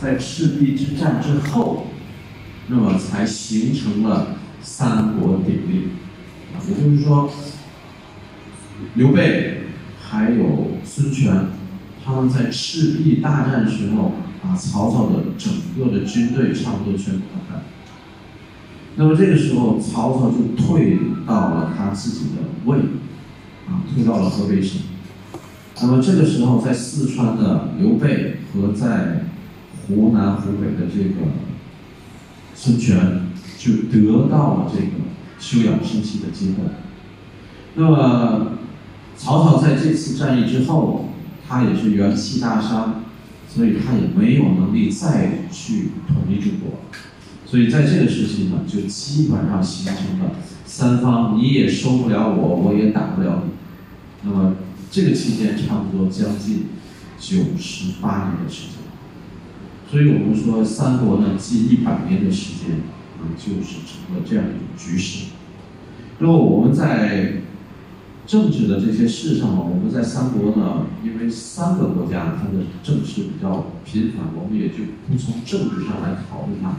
在赤壁之战之后，那么才形成了三国鼎立。啊，也就是说，刘备还有孙权，他们在赤壁大战时候，把曹操的整个的军队差不多全部打败。那么这个时候，曹操就退到了他自己的魏，啊，退到了河北省。那么这个时候，在四川的刘备和在湖南、湖北的这个孙权，就得到了这个休养生息的机会。那么曹操在这次战役之后，他也是元气大伤，所以他也没有能力再去统一中国。所以在这个时期呢，就基本上形成了三方你也收不了我，我也打不了你。那么这个期间差不多将近九十八年的时间。所以我们说三国呢，近一百年的时间，啊，就是成了这样一种局势。那么我们在政治的这些事上呢，我们在三国呢，因为三个国家它的政事比较频繁，我们也就不从政治上来考虑它。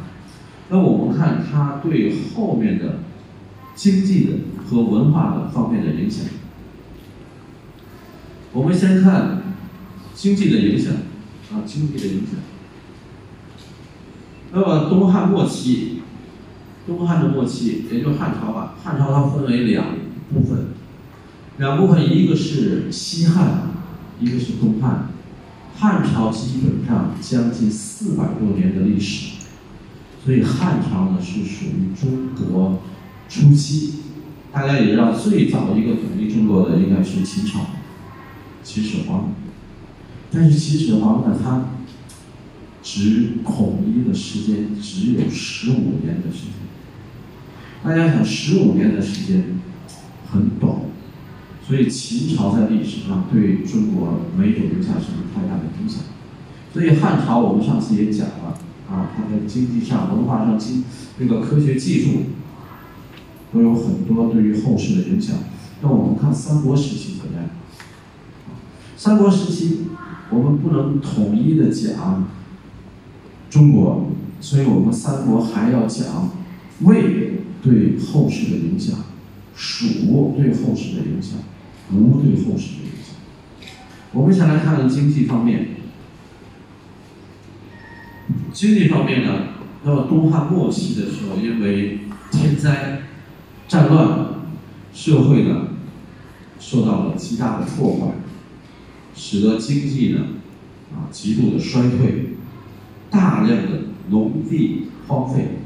那我们看它对后面的经济的和文化的方面的影响。我们先看经济的影响啊，经济的影响。那么东汉末期，东汉的末期，也就汉朝吧，汉朝它分为两部分，两部分，一个是西汉，一个是东汉。汉朝基本上将近四百多年的历史。所以汉朝呢是属于中国初期，大家也知道，最早一个统一中国的应该是秦朝，秦始皇。但是秦始皇呢，他只统一的时间只有十五年的时间。大家想，十五年的时间很短，所以秦朝在历史上对中国没有留下什么太大的影响。所以汉朝我们上次也讲了。啊，它在经济上、文化上、经这个科学技术都有很多对于后世的影响。那我们看三国时期怎么样？三国时期，我们不能统一的讲中国，所以我们三国还要讲魏对后世的影响，蜀对后世的影响，吴对后世的影响。我们先来看看经济方面。经济方面呢，那么东汉末期的时候，因为天灾、战乱，社会呢受到了极大的破坏，使得经济呢啊极度的衰退，大量的农地荒废，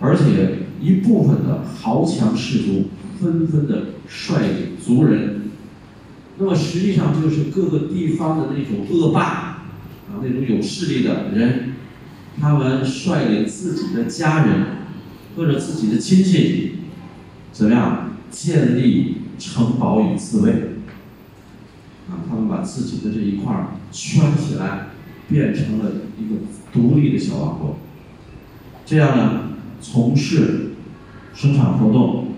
而且一部分的豪强士族纷纷的率领族人，那么实际上就是各个地方的那种恶霸啊，那种有势力的人。他们率领自己的家人或者自己的亲戚，怎么样建立城堡与自卫？啊，他们把自己的这一块儿圈起来，变成了一个独立的小王国。这样呢，从事生产活动，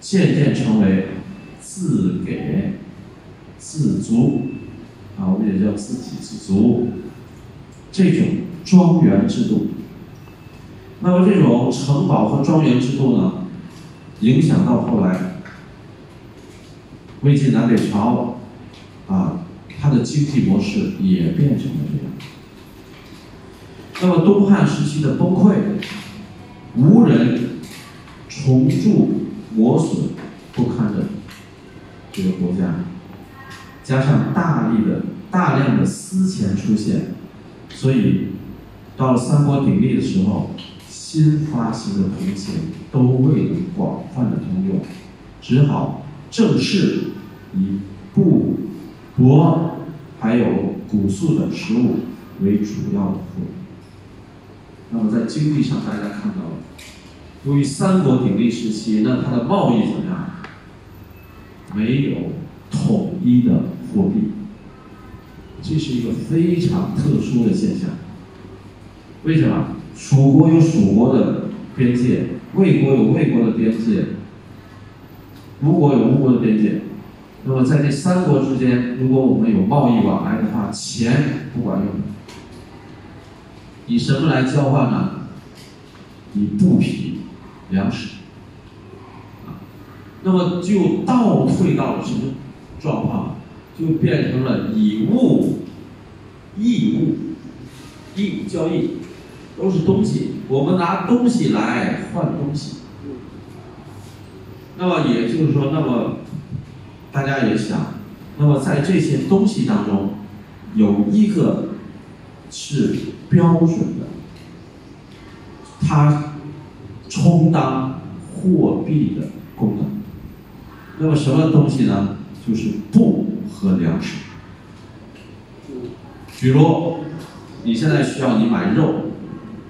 渐渐成为自给自足，啊，我们也叫自给自足，这种。庄园制度，那么这种城堡和庄园制度呢，影响到后来魏晋南北朝，啊，它的经济模式也变成了这样。那么东汉时期的崩溃，无人重铸磨损不堪的这个国家，加上大力的大量的私钱出现，所以。到了三国鼎立的时候，新发行的铜钱都未能广泛的通用，只好正式以布、帛还有谷粟等食物为主要的货币。那么在经济上，大家看到了，由于三国鼎立时期，那它的贸易怎么样？没有统一的货币，这是一个非常特殊的现象。为什么？蜀国有蜀国的边界，魏国有魏国的边界，吴国有吴国的边界。那么在这三国之间，如果我们有贸易往来的话，钱不管用。以什么来交换呢？以布匹、粮食。啊，那么就倒退到了什么状况？就变成了以物易物，义务交易，都是东西，我们拿东西来换东西。那么也就是说，那么大家也想，那么在这些东西当中，有一个是标准的，它充当货币的功能。那么什么东西呢？就是布。和粮食，比如你现在需要你买肉，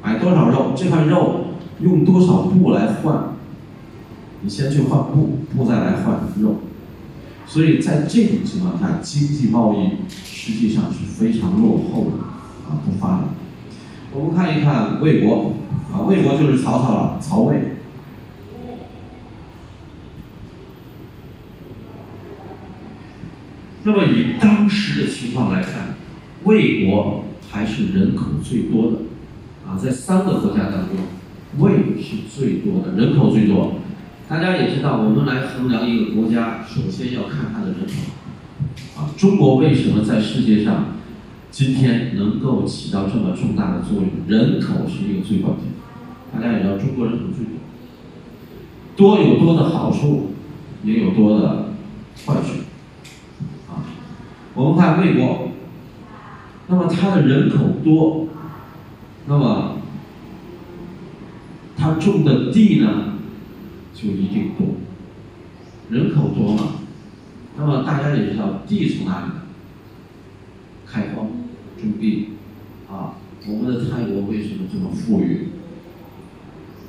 买多少肉？这块肉用多少布来换？你先去换布，布再来换肉。所以在这种情况下，经济贸易实际上是非常落后的，啊，不发达。我们看一看魏国，啊，魏国就是曹操了，曹魏。那么以当时的情况来看，魏国还是人口最多的，啊，在三个国家当中，魏是最多的，人口最多。大家也知道，我们来衡量一个国家，首先要看它的人口。啊，中国为什么在世界上今天能够起到这么重大的作用？人口是一个最关键。大家也知道，中国人口最多，多有多的好处，也有多的坏处啊。我们看魏国，那么它的人口多，那么它种的地呢就一定多，人口多嘛，那么大家也知道地从哪里来？开荒种地，啊，我们的泰国为什么这么富裕？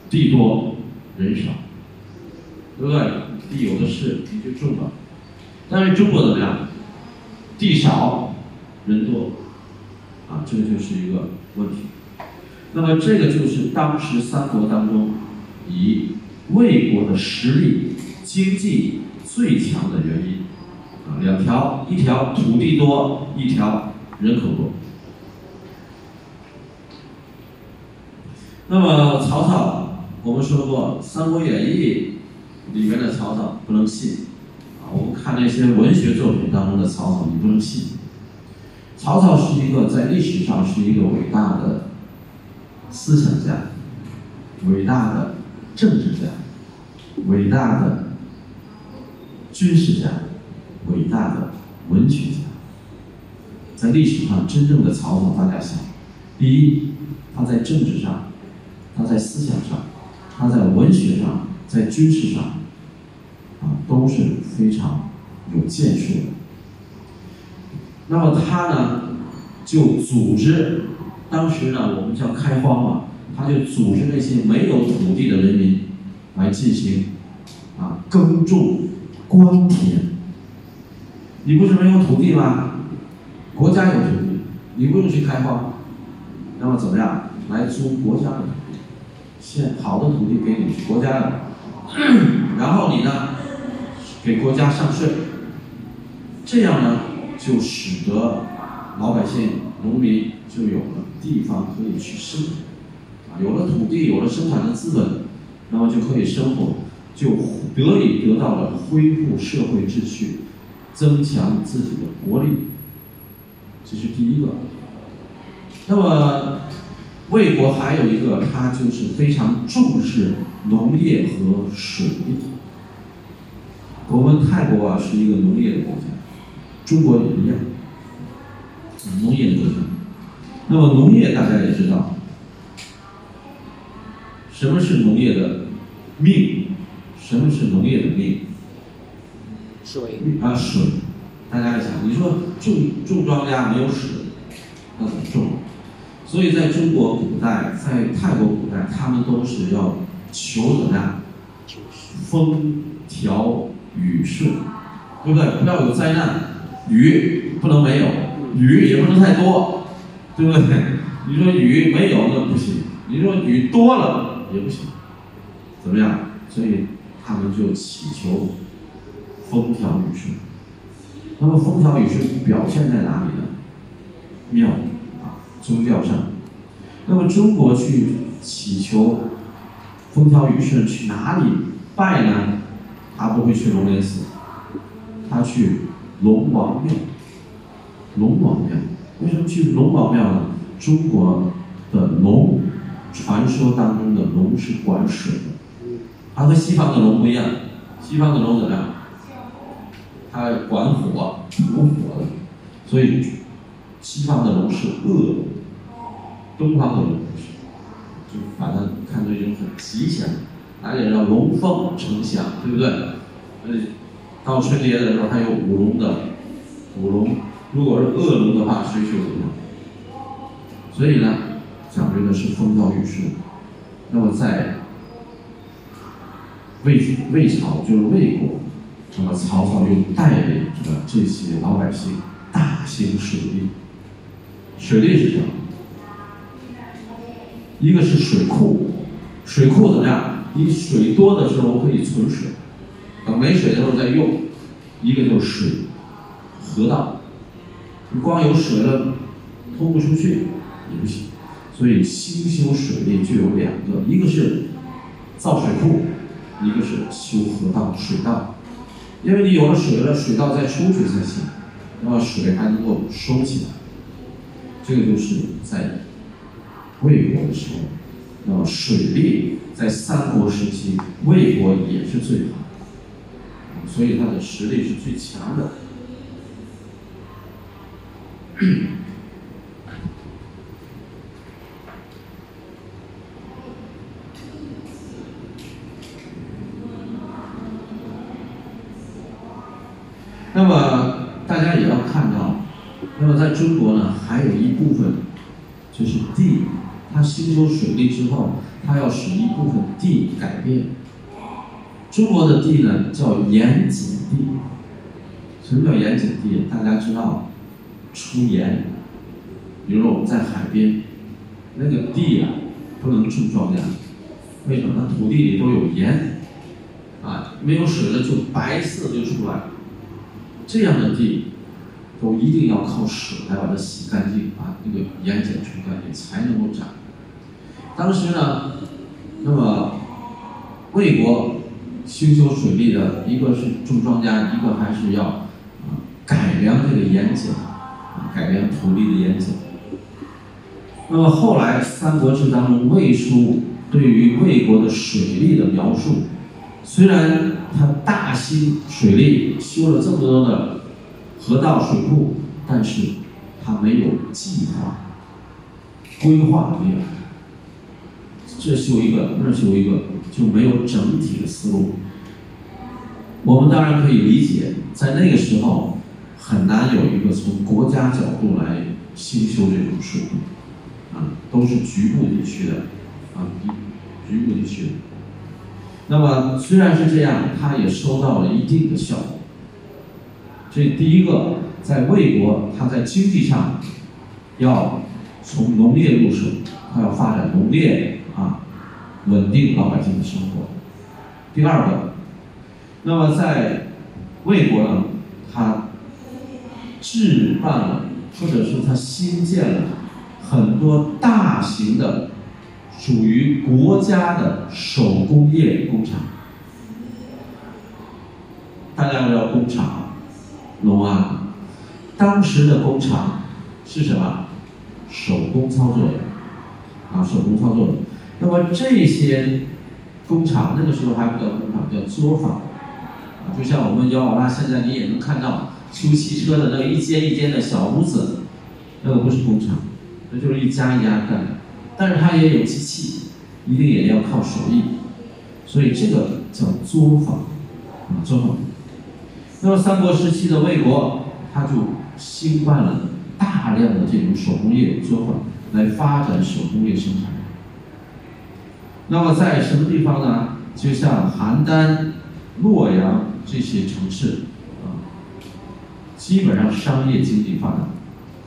地多人少，对不对？地有的是，你就种吧。但是中国怎么样？地少人多，啊，这就是一个问题。那么这个就是当时三国当中，以魏国的实力、经济最强的原因，啊，两条：一条土地多，一条人口多。那么曹操，我们说过《三国演义》里面的曹操不能信。啊我们看那些文学作品当中的曹操，你不能信。曹操是一个在历史上是一个伟大的思想家，伟大的政治家，伟大的军事家，伟大的文学家。在历史上，真正的曹操，大家想，第一，他在政治上，他在思想上，他在文学上，在军事上。啊都是非常有建树的。那么他呢，就组织，当时呢，我们叫开荒嘛，他就组织那些没有土地的人民来进行啊耕种官田。你不是没有土地吗？国家有土地，你不用去开荒，那么怎么样？来租国家的土地，现好的土地给你，国家的，然后你呢？给国家上税，这样呢，就使得老百姓、农民就有了地方可以去生活，有了土地，有了生产的资本，那么就可以生活，就得以得到了恢复社会秩序，增强自己的国力，这是第一个。那么魏国还有一个，他就是非常重视农业和水利。我们泰国啊是一个农业的国家，中国也一样，农业的国家。那么农业大家也知道，什么是农业的命？什么是农业的命？水啊水，大家一想，你说种种庄稼没有水，那怎么种？所以在中国古代，在泰国古代，他们都是要求怎么样？风调。雨顺，对不对？不要有灾难，雨不能没有，雨也不能太多，对不对？你说雨没有那不行，你说雨多了也不行，怎么样？所以他们就祈求风调雨顺。那么风调雨顺表现在哪里呢？庙啊，宗教上。那么中国去祈求风调雨顺，去哪里拜呢？他不会去龙莲寺，他去龙王庙。龙王庙为什么去龙王庙呢？中国的龙，传说当中的龙是管水的，它和西方的龙不一样。西方的龙怎么样？它管火、吐火的，所以西方的龙是恶龙，东方的龙不是，就把它看作一种很吉祥，而且叫龙凤呈祥，对不对？呃，到春节的时候还有舞龙的，舞龙，如果是恶龙的话，谁去舞龙？所以呢，讲究的是风调雨顺。那么在魏魏朝就是魏国，那么曹操又带领着这些老百姓大兴水利。水利是什么？一个是水库，水库怎么样？你水多的时候可以存水，等没水的时候再用。一个就是水，河道，你光有水了，通不出去也不行。所以兴修水利就有两个，一个是造水库，一个是修河道、水道。因为你有了水了，水道再出去才行，那么水还能够收起来。这个就是在魏国的时候，那么水利在三国时期，魏国也是最好，所以它的实力是最强的。那么大家也要看到，那么在中国呢，还有一部分就是地，它吸收水利之后，它要使一部分地改变。中国的地呢叫盐碱地，什么叫盐碱地？大家知道出盐，比如说我们在海边，那个地啊不能种庄稼，为什么？那土地里都有盐，啊，没有水了就白色就出来。这样的地，都一定要靠水来把它洗干净，把那个盐碱冲干净，才能够长。当时呢，那么魏国兴修水利的，一个是种庄稼，一个还是要啊改良这个盐碱，啊改良土地的盐碱。那么后来《三国志》当中魏书对于魏国的水利的描述，虽然他大兴水利，修了这么多的河道水库，但是他没有计划、规划没有，这修一个，那修一个，就没有整体的思路。我们当然可以理解，在那个时候很难有一个从国家角度来兴修这种水库，啊，都是局部地区的，啊，局部地区的。那么虽然是这样，它也收到了一定的效果。这第一个，在魏国，它在经济上要从农业入手，它要发展农业啊，稳定老百姓的生活。第二个，那么在魏国呢，它置办了，或者说它新建了很多大型的。属于国家的手工业工厂，大家知道工厂，龙安，当时的工厂是什么？手工操作的，啊，手工操作的。那么这些工厂那个时候还不叫工厂，叫作坊，啊，就像我们姚老大现在你也能看到修汽车的那个一间一间的小屋子，那个不是工厂，那就是一家一家干的。但是它也有机器，一定也要靠手艺，所以这个叫作坊，啊，作坊。那么三国时期的魏国，他就兴办了大量的这种手工业作坊，来发展手工业生产。那么在什么地方呢？就像邯郸、洛阳这些城市，啊，基本上商业经济发达，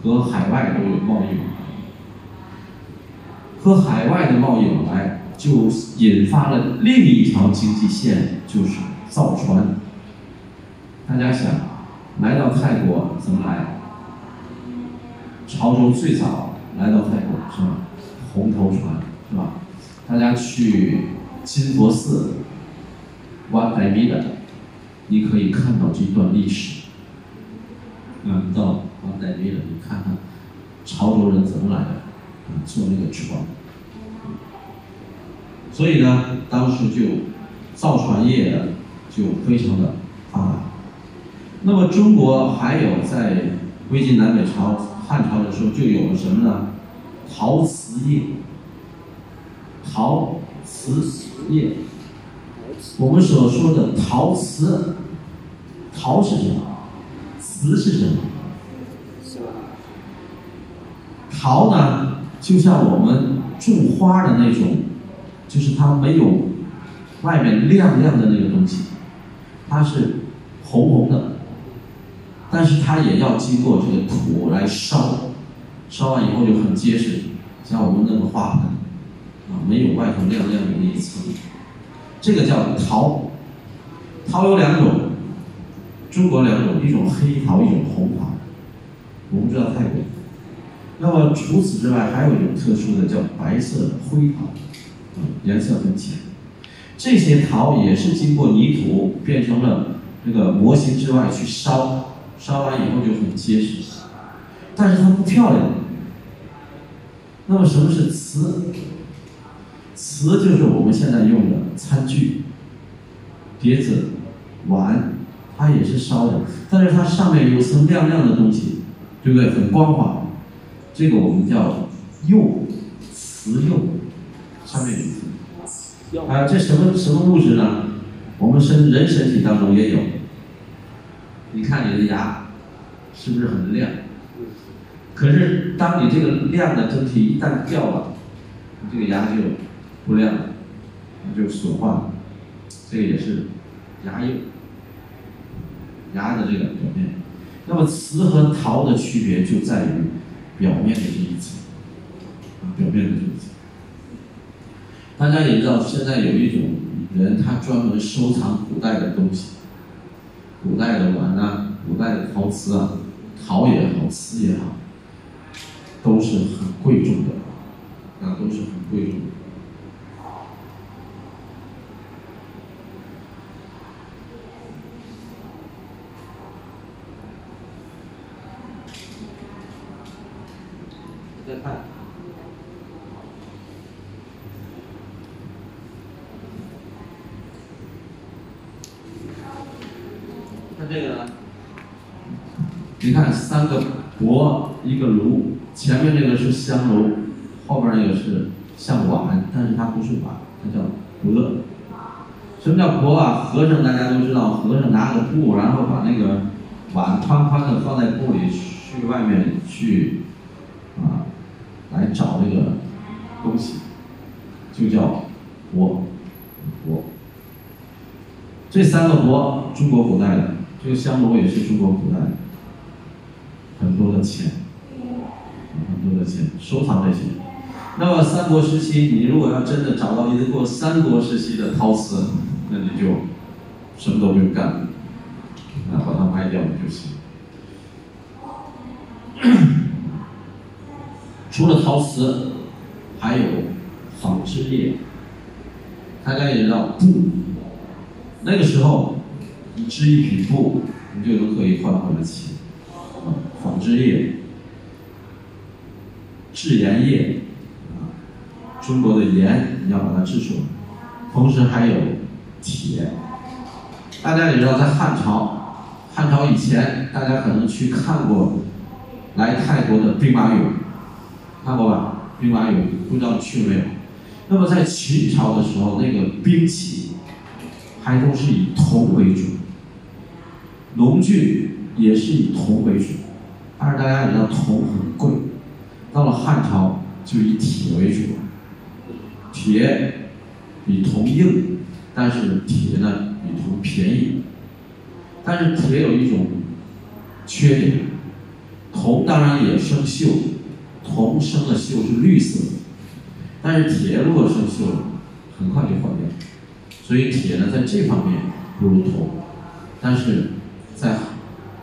和海外都有贸易。和海外的贸易往来，就引发了另一条经济线，就是造船。大家想，来到泰国怎么来？潮州最早来到泰国是吧？红头船，是吧？大家去金佛寺、挖白米的，你可以看到这段历史。啊，你到挖白米的，你看看潮州人怎么来的，坐那个船。所以呢，当时就造船业就非常的发达。那么中国还有在魏晋南北朝、汉朝的时候就有了什么呢？陶瓷业。陶瓷业，我们所说的陶瓷，陶是什么？瓷是什么？陶呢，就像我们种花的那种，就是它没有外面亮亮的那个东西，它是红红的，但是它也要经过这个土来烧，烧完以后就很结实，像我们那个花盆。啊，没有外头亮亮的那一层，这个叫陶。陶有两种，中国两种，一种黑陶，一种红陶。我不知道泰国。那么除此之外，还有一种特殊的叫白色的灰陶，颜色很浅。这些陶也是经过泥土变成了这个模型之外去烧，烧完以后就很结实，但是它不漂亮。那么什么是瓷？瓷就是我们现在用的餐具、碟子、碗，它也是烧的，但是它上面有层亮亮的东西，对不对？很光滑，这个我们叫釉，瓷釉，上面有层。啊，这什么什么物质呢？我们身人身体当中也有。你看你的牙，是不是很亮？可是当你这个亮的东西一旦掉了，你这个牙就。不亮，那就损坏了。这个也是牙釉，牙的这个表面。那么瓷和陶的区别就在于表面的这一层，啊表面的这一层。大家也知道，现在有一种人，他专门收藏古代的东西，古代的碗啊，古代的陶瓷啊，陶也好，瓷也好，都是很贵重的，那都是很贵重的。再看，看这个呢？你看三个钵，一个炉，前面这个是香炉，后边那个是像碗，但是它不是碗，它叫钵。什么叫钵啊？和尚大家都知道，和尚拿个布，然后把那个碗宽宽的放在布里，去外面去啊。来找那个东西，就叫钵，钵。这三个钵，中国古代的，这个香炉也是中国古代的，很多的钱，很多的钱，收藏这些。那么三国时期，你如果要真的找到一个三国时期的陶瓷，那你就什么都不用干，啊，把它卖掉就行。除了陶瓷，还有纺织业。大家也知道布，那个时候你织一匹布，你就能可以换回来钱。纺织业、制盐业，啊，中国的盐你要把它制出来。同时还有铁。大家也知道，在汉朝，汉朝以前，大家可能去看过来泰国的兵马俑。看过吧？兵马俑不知道去没有？那么在秦朝的时候，那个兵器还都是以铜为主，农具也是以铜为主。但是大家也知道铜很贵，到了汉朝就以铁为主，铁比铜硬，但是铁呢比铜便宜。但是铁有一种缺点，铜当然也生锈。铜生的锈是绿色的，但是铁如果生锈，很快就坏掉。所以铁呢，在这方面不如铜。但是在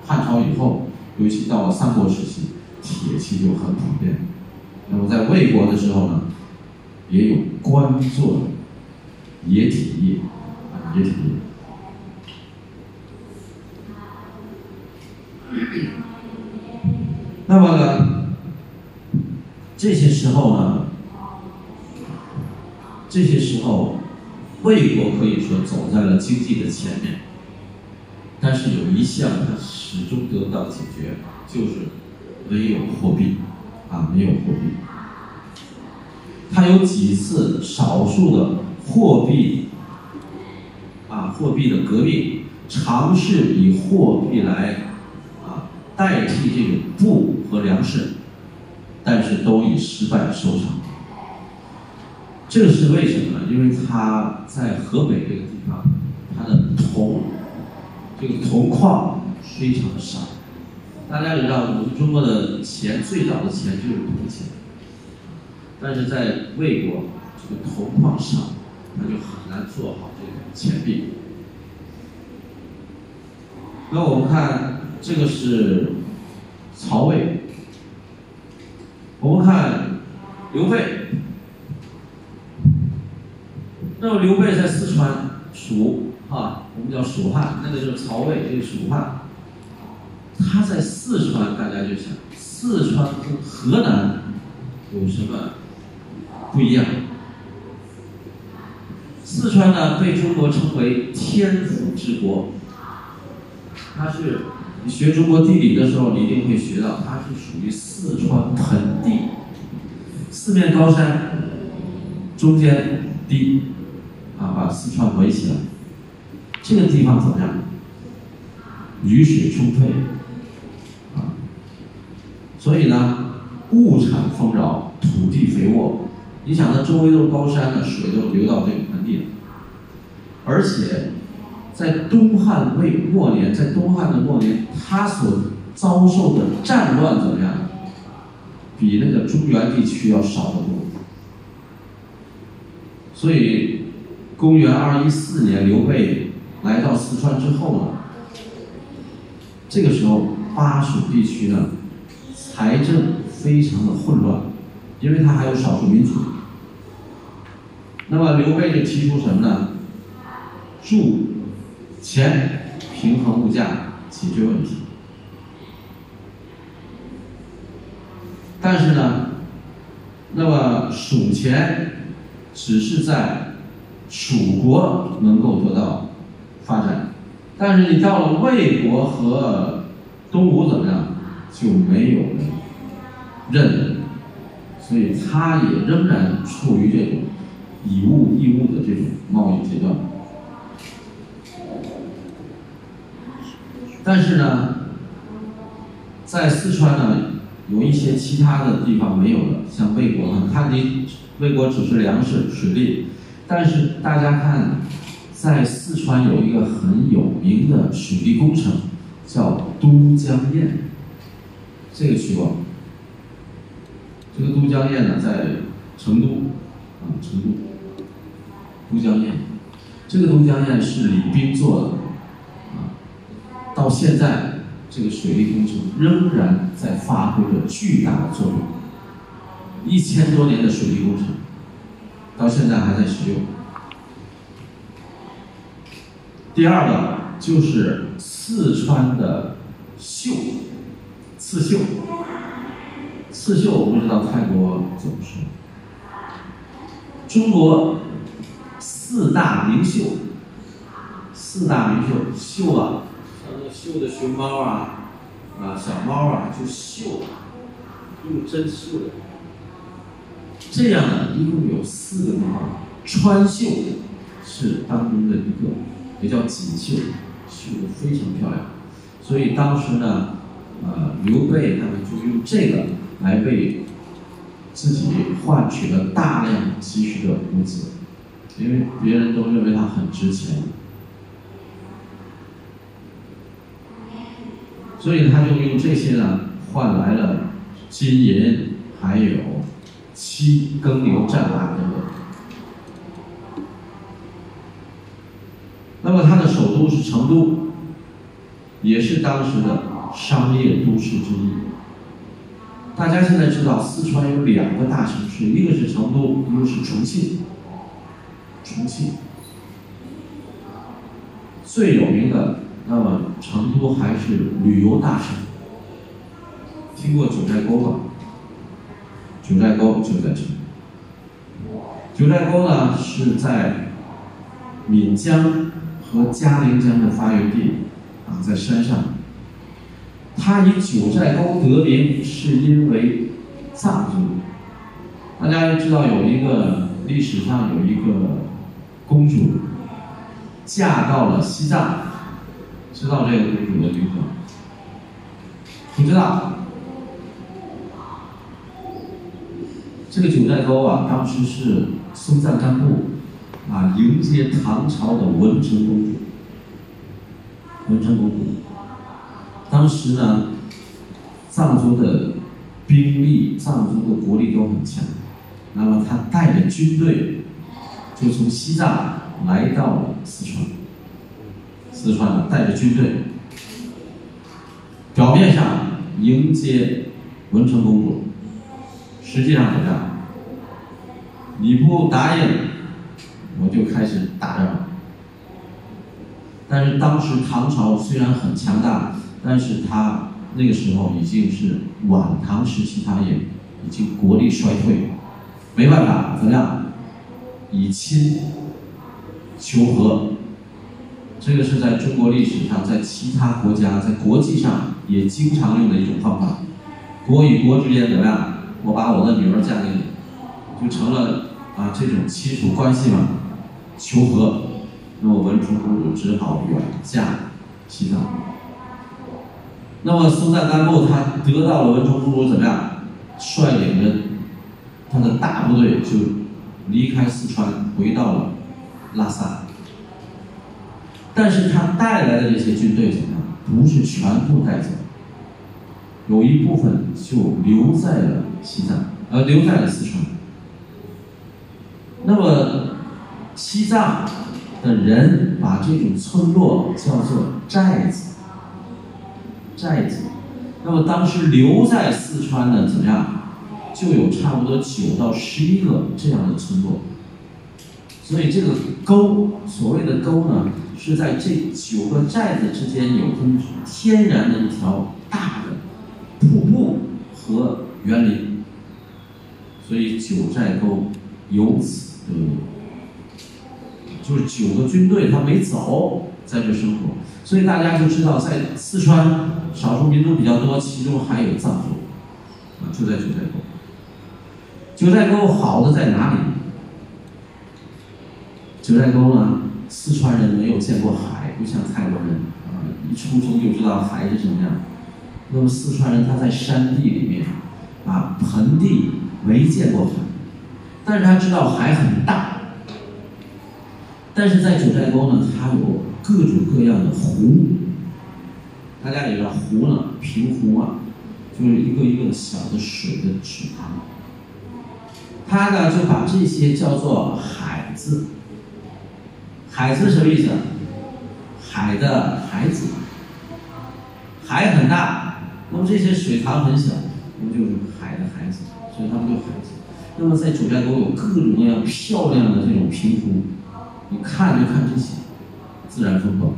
汉朝以后，尤其到了三国时期，铁器就很普遍。那么在魏国的时候呢，也有官做冶体业，啊，冶体业。那么呢，这些时候呢，这些时候，魏国可以说走在了经济的前面，但是有一项它始终得不到解决，就是没有货币，啊，没有货币。它有几次少数的货币，啊，货币的革命，尝试以货币来啊。代替这种布和粮食，但是都以失败收场。这是为什么呢？因为他在河北这个地方，它的铜，这个铜矿非常的少。大家也知道，我们中国的钱最早的钱就是铜钱，但是在魏国，这个铜矿少，那就很难做好这个钱币。那我们看。这个是曹魏，我们看刘备。那么刘备在四川蜀啊，我们叫蜀汉，那个就是曹魏，这个蜀汉。他在四川，大家就想，四川跟河南有什么不一样？四川呢，被中国称为天府之国，它是。你学中国地理的时候，你一定会学到，它是属于四川盆地，四面高山，中间低，啊，把四川围起来。这个地方怎么样？雨水充沛，啊，所以呢，物产丰饶，土地肥沃。你想，它周围都是高山的，水都流到这个盆地了，而且。在东汉魏末年，在东汉的末年，他所遭受的战乱怎么样？比那个中原地区要少得多。所以，公元二一四年，刘备来到四川之后呢，这个时候巴蜀地区呢，财政非常的混乱，因为他还有少数民族。那么刘备就提出什么呢？铸。钱平衡物价，解决问题。但是呢，那么蜀钱只是在蜀国能够得到发展，但是你到了魏国和东吴怎么样，就没有了任，所以他也仍然处于这种以物易物的这种贸易阶段。但是呢，在四川呢，有一些其他的地方没有的，像魏国呢，它离魏国只是粮食、水利，但是大家看，在四川有一个很有名的水利工程，叫都江堰，这个去过。这个都江堰呢，在成都，啊，成都，都江堰，这个都江堰是李冰做的啊。到现在，这个水利工程仍然在发挥着巨大的作用。一千多年的水利工程，到现在还在使用。第二个就是四川的绣，刺绣。刺绣我不知道泰国怎么说。中国四大名绣，四大名绣绣啊。像那绣的熊猫啊，啊小猫啊，就绣，用针绣的。这样呢，一共有四个地方，川绣是当中的一个，也叫锦绣，绣的非常漂亮。所以当时呢，呃，刘备他们就用这个来为自己换取了大量积蓄的物资，因为别人都认为它很值钱。所以他就用这些呢换来了金银，还有漆、耕牛、战马等等。那么他的首都是成都，也是当时的商业都市之一。大家现在知道四川有两个大城市，一个是成都，一个是重庆。重庆最有名的，那么成都还是旅游大省。听过九寨沟吗？九寨沟就在这里。九寨沟呢是在岷江和嘉陵江的发源地，啊，在山上。它以九寨沟得名，是因为藏族。大家知道有一个历史上有一个公主嫁到了西藏，知道这个公主的名字吗？不知道。这个九寨沟啊，当时是松赞干布啊迎接唐朝的文成公主，文成公主。当时呢，藏族的兵力、藏族的国力都很强，那么他带着军队，就从西藏来到了四川。四川呢，带着军队，表面上迎接文成公主，实际上怎么样？你不答应，我就开始打仗。但是当时唐朝虽然很强大。但是他那个时候已经是晚唐时期，他也已经国力衰退，没办法，怎么样？以亲求和，这个是在中国历史上，在其他国家，在国际上也经常用的一种方法。国与国之间怎么样？我把我的女儿嫁给你，就成了啊这种亲属关系嘛，求和。那么文成公主只好远嫁西藏。那么松赞干布他得到了文成公主怎么样？率领着他的大部队就离开四川，回到了拉萨。但是他带来的这些军队怎么样？不是全部带走，有一部分就留在了西藏，呃，留在了四川。那么西藏的人把这种村落叫做寨子。寨子，那么当时留在四川的怎么样，就有差不多九到十一个这样的村落。所以这个沟，所谓的沟呢，是在这九个寨子之间有根天然的一条大的瀑布和园林，所以九寨沟由此得名。就是九个军队他没走，在这生活。所以大家就知道，在四川少数民族比较多，其中还有藏族，啊，就在九寨沟。九寨沟好的在哪里？九寨沟呢，四川人没有见过海，不像泰国人啊，一出生就知道海是什么样。那么四川人他在山地里面，啊，盆地没见过海，但是他知道海很大。但是在九寨沟呢，它有各种各样的湖。大家也知道湖呢，平湖啊，就是一个一个小的水的池塘。它呢就把这些叫做海子。海子什么意思？海的孩子。海很大，那么这些水塘很小，那么就是海的孩子，所以他们叫海子。那么在九寨沟有各种各样漂亮的这种平湖。看就看这些自然风光。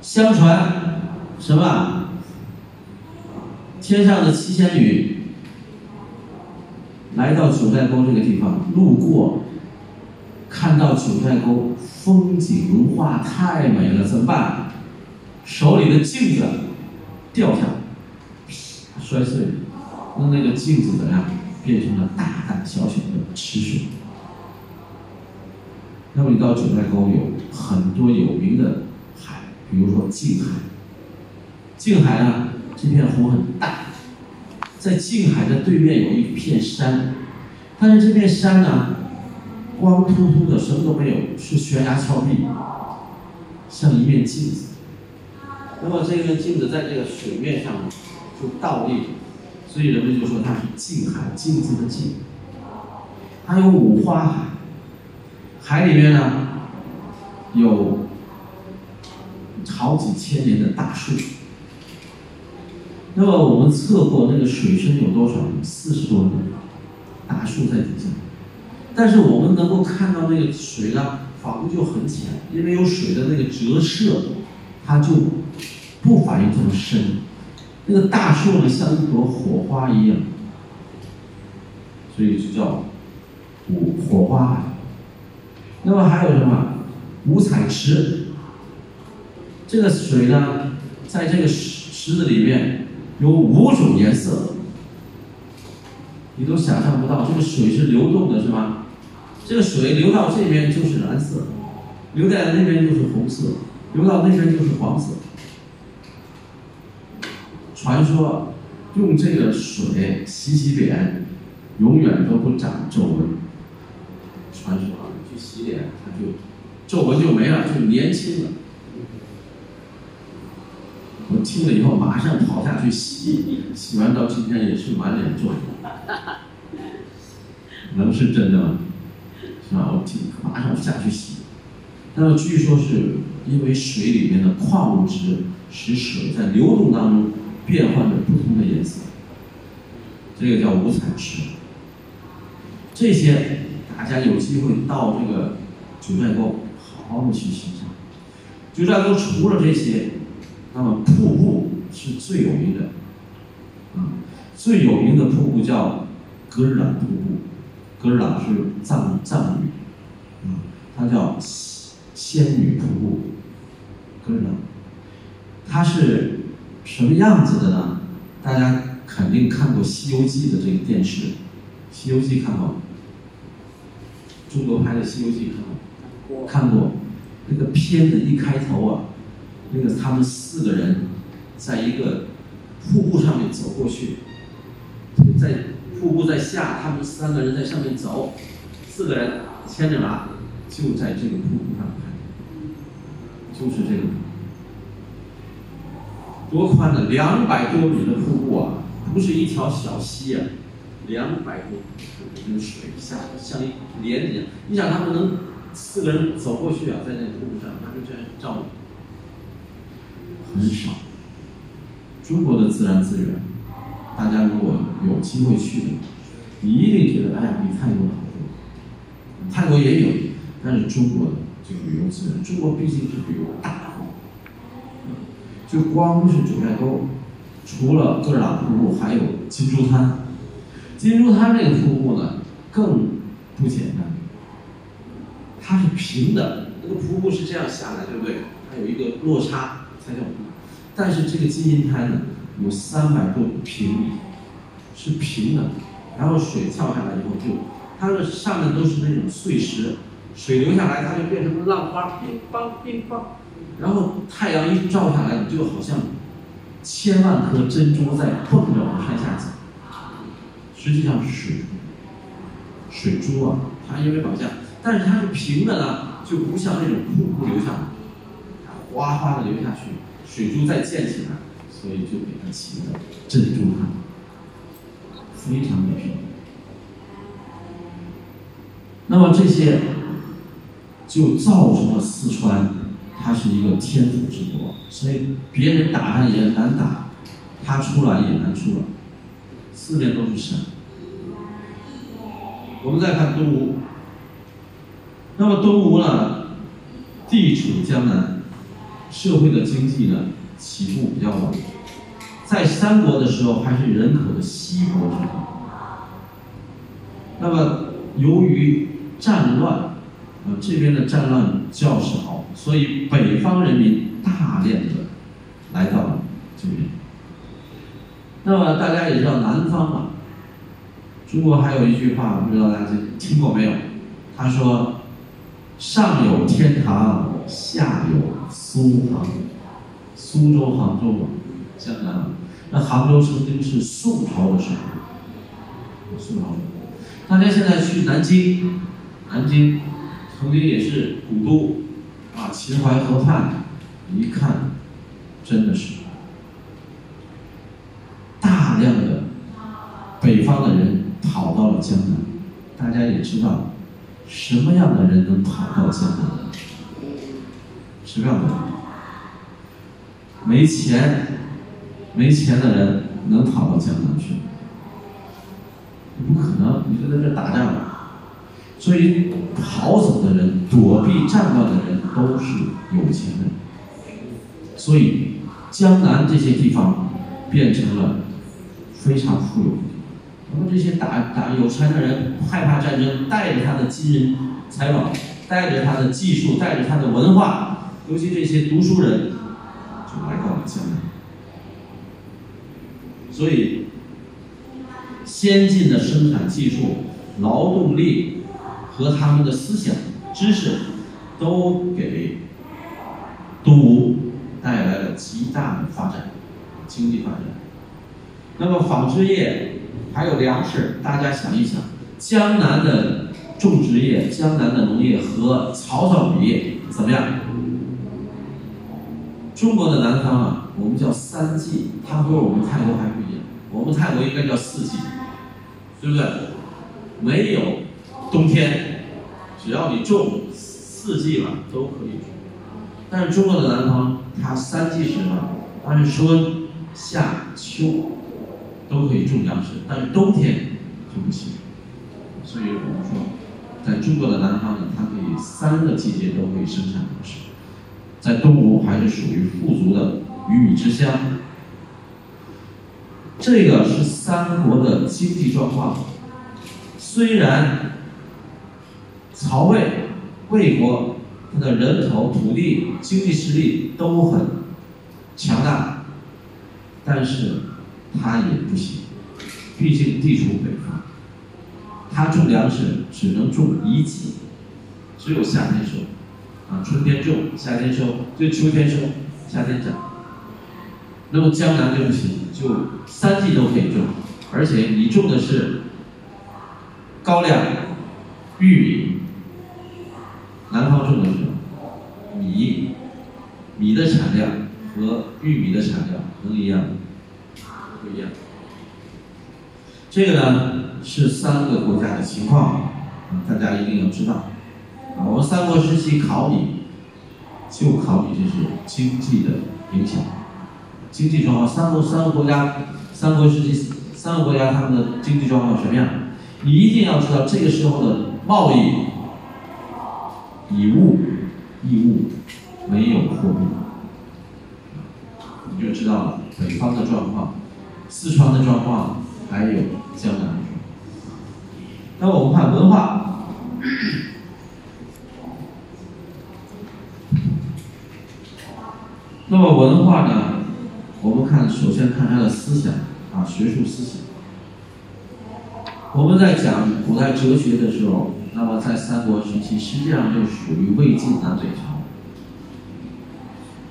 相传什么？天上的七仙女来到九寨沟这个地方，路过，看到九寨沟风景如画，太美了，怎么办？手里的镜子掉下，摔碎了，那那个镜子怎么样？变成了大大小小的池水。那么你到九寨沟有很多有名的海，比如说静海。静海呢，这片湖很大，在静海的对面有一片山，但是这片山呢，光秃秃的，什么都没有，是悬崖峭壁，像一面镜子。那么这个镜子在这个水面上就倒立，所以人们就说它是静海，镜子的镜。还有五花海。海里面呢，有好几千年的大树，那么我们测过那个水深有多少？四十多米，大树在底下。但是我们能够看到那个水呢，仿佛就很浅，因为有水的那个折射，它就不反应这么深。那个大树呢，像一朵火花一样，所以就叫火火花海。那么还有什么五彩池？这个水呢，在这个池池子里面有五种颜色，你都想象不到，这个水是流动的，是吧？这个水流到这边就是蓝色，流在那边就是红色，流到那边就是黄色。传说用这个水洗洗脸，永远都不长皱纹。传说洗脸，它就皱纹就没了，就年轻了。我听了以后马上跑下去洗，洗完到今天也是满脸皱纹。能是真的吗？是吧？我听马上下去洗。那么据说是因为水里面的矿物质使水在流动当中变换着不同的颜色，这个叫五彩池。这些大家有机会到这个九寨沟好好的去欣赏。九寨沟除了这些，那么瀑布是最有名的，啊，最有名的瀑布叫格日朗瀑布。格日朗是藏藏语，啊，它叫仙女瀑布。格日朗，它是什么样子的呢？大家肯定看过《西游记》的这个电视，《西游记》看过吗，中国拍的《西游记》看过，看过。那个片子一开头啊，那个他们四个人在一个瀑布上面走过去，在。瀑布在下，他们三个人在上面走，四个人牵着马，就在这个瀑布上拍，就是这个，多宽呢？两百多米的瀑布啊，不是一条小溪啊，两百多米，那个水下像一帘一样。你想他们能四个人走过去啊，在那个瀑布上，他们这样照，很少。中国的自然资源。大家如果有机会去的，你一定觉得哎呀，比泰国好多。泰国也有，但是中国的这个旅游资源，中国毕竟是旅游大国。就光是九寨沟，除了格尔朗瀑布，还有金珠滩。金珠滩这个瀑布呢，更不简单。它是平的，那个瀑布是这样下来，对不对？它有一个落差才叫瀑布。但是这个金银滩呢？有三百多平米，是平的，然后水跳下来以后就，它的上面都是那种碎石，水流下来它就变成了浪花，乒乓乒乓，然后太阳一照下来，你就好像千万颗珍珠在蹦着往山下走，实际上是水，水珠啊，它因为往下，但是它是平的呢，就不像那种瀑布流下来，哗哗的流下去，水珠再溅起来。所以就给它起了珍珠滩，非常的漂亮。那么这些就造成了四川，它是一个天府之国，所以别人打它也难打，它出来也难出来，四面都是山。我们再看东吴，那么东吴呢，地处江南，社会的经济呢起步比较晚。在三国的时候还是人口的稀薄之地，那么由于战乱，呃这边的战乱较少，所以北方人民大量的来到了这边。那么大家也知道南方嘛，中国还有一句话，不知道大家听过没有？他说：“上有天堂，下有苏杭，苏州、杭州嘛。”江南，那杭州曾经是宋朝的首都。宋朝，大家现在去南京，南京曾经也是古都，啊，秦淮河畔，一看，真的是大量的北方的人跑到了江南。大家也知道，什么样的人能跑到江南？什么样的人？没钱。没钱的人能跑到江南去？不可能，你就在这打仗。所以逃走的人、躲避战乱的人都是有钱人。所以江南这些地方变成了非常富有的。那么这些打打有钱的人害怕战争，带着他的金银财宝，带着他的技术，带着他的文化，尤其这些读书人，就来到了江南。所以，先进的生产技术、劳动力和他们的思想、知识，都给都带来了极大的发展，经济发展。那么纺织业。还有粮食，大家想一想，江南的种植业、江南的农业和曹操比怎么样？中国的南方啊，我们叫三季，它和我们泰国还不一样。我们泰国应该叫四季，对不对？没有冬天，只要你种四季了都可以种。但是中国的南方，它三季是什么？它是春夏秋。都可以种粮食，但是冬天就不行。所以我们说，在中国的南方呢，它可以三个季节都可以生产粮食。在东吴还是属于富足的鱼米之乡。这个是三国的经济状况。虽然曹魏、魏国它的人口、土地、经济实力都很强大，但是。他也不行，毕竟地处北方，他种粮食只能种一季，只有夏天收，啊，春天种，夏天收，就秋天收，夏天长。那么江南就不行，就三季都可以种，而且你种的是高粱、玉米，南方种的是米，米的产量和玉米的产量能一样吗？不一样，这个呢是三个国家的情况，大家一定要知道。啊，我们三国时期考你，就考你这是经济的影响，经济状况。三国三个国家，三国时期三个国家他们的经济状况什么样？你一定要知道这个时候的贸易以物易物，没有货币，你就知道了北方的状况。四川的状况，还有江南。那我们看文化，那么文化呢？我们看，首先看他的思想啊，学术思想。我们在讲古代哲学的时候，那么在三国时期，实际上就属于魏晋南北朝。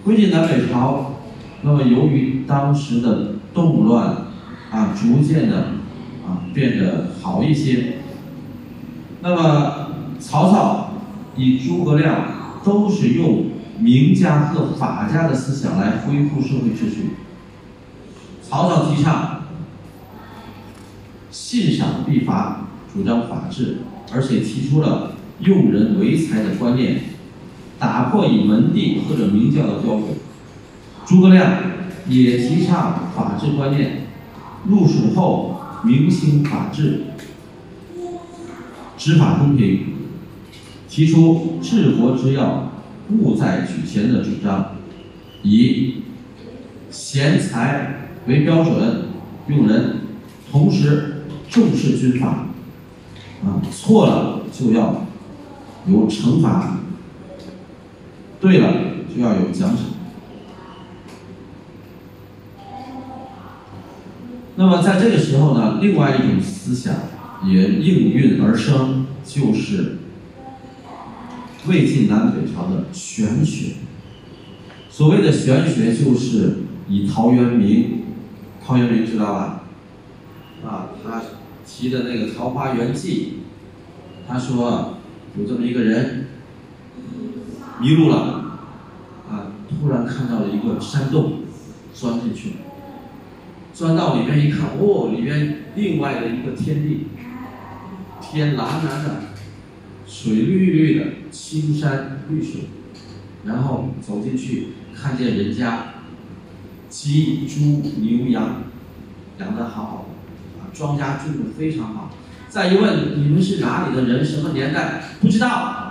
魏晋南北朝，那么由于当时的动乱啊，逐渐的啊变得好一些。那么曹操以诸葛亮都是用名家和法家的思想来恢复社会秩序。曹操提倡信赏必罚，主张法治，而且提出了用人唯才的观念，打破以门第或者名教的标准。诸葛亮。也提倡法治观念，入蜀后明兴法治，执法公平，提出治国之要，务在举贤的主张，以贤才为标准用人，同时重视军法，啊，错了就要有惩罚，对了就要有奖赏。那么在这个时候呢，另外一种思想也应运而生，就是魏晋南北朝的玄学。所谓的玄学，就是以陶渊明，陶渊明知道吧？啊，他提的那个《桃花源记》，他说有这么一个人迷路了，啊，突然看到了一个山洞，钻进去了。钻到里面一看，哦，里面另外的一个天地，天蓝蓝的，水绿绿的，青山绿水，然后走进去，看见人家鸡、猪、牛、羊，养得好，啊，庄稼种的非常好。再一问你们是哪里的人，什么年代？不知道。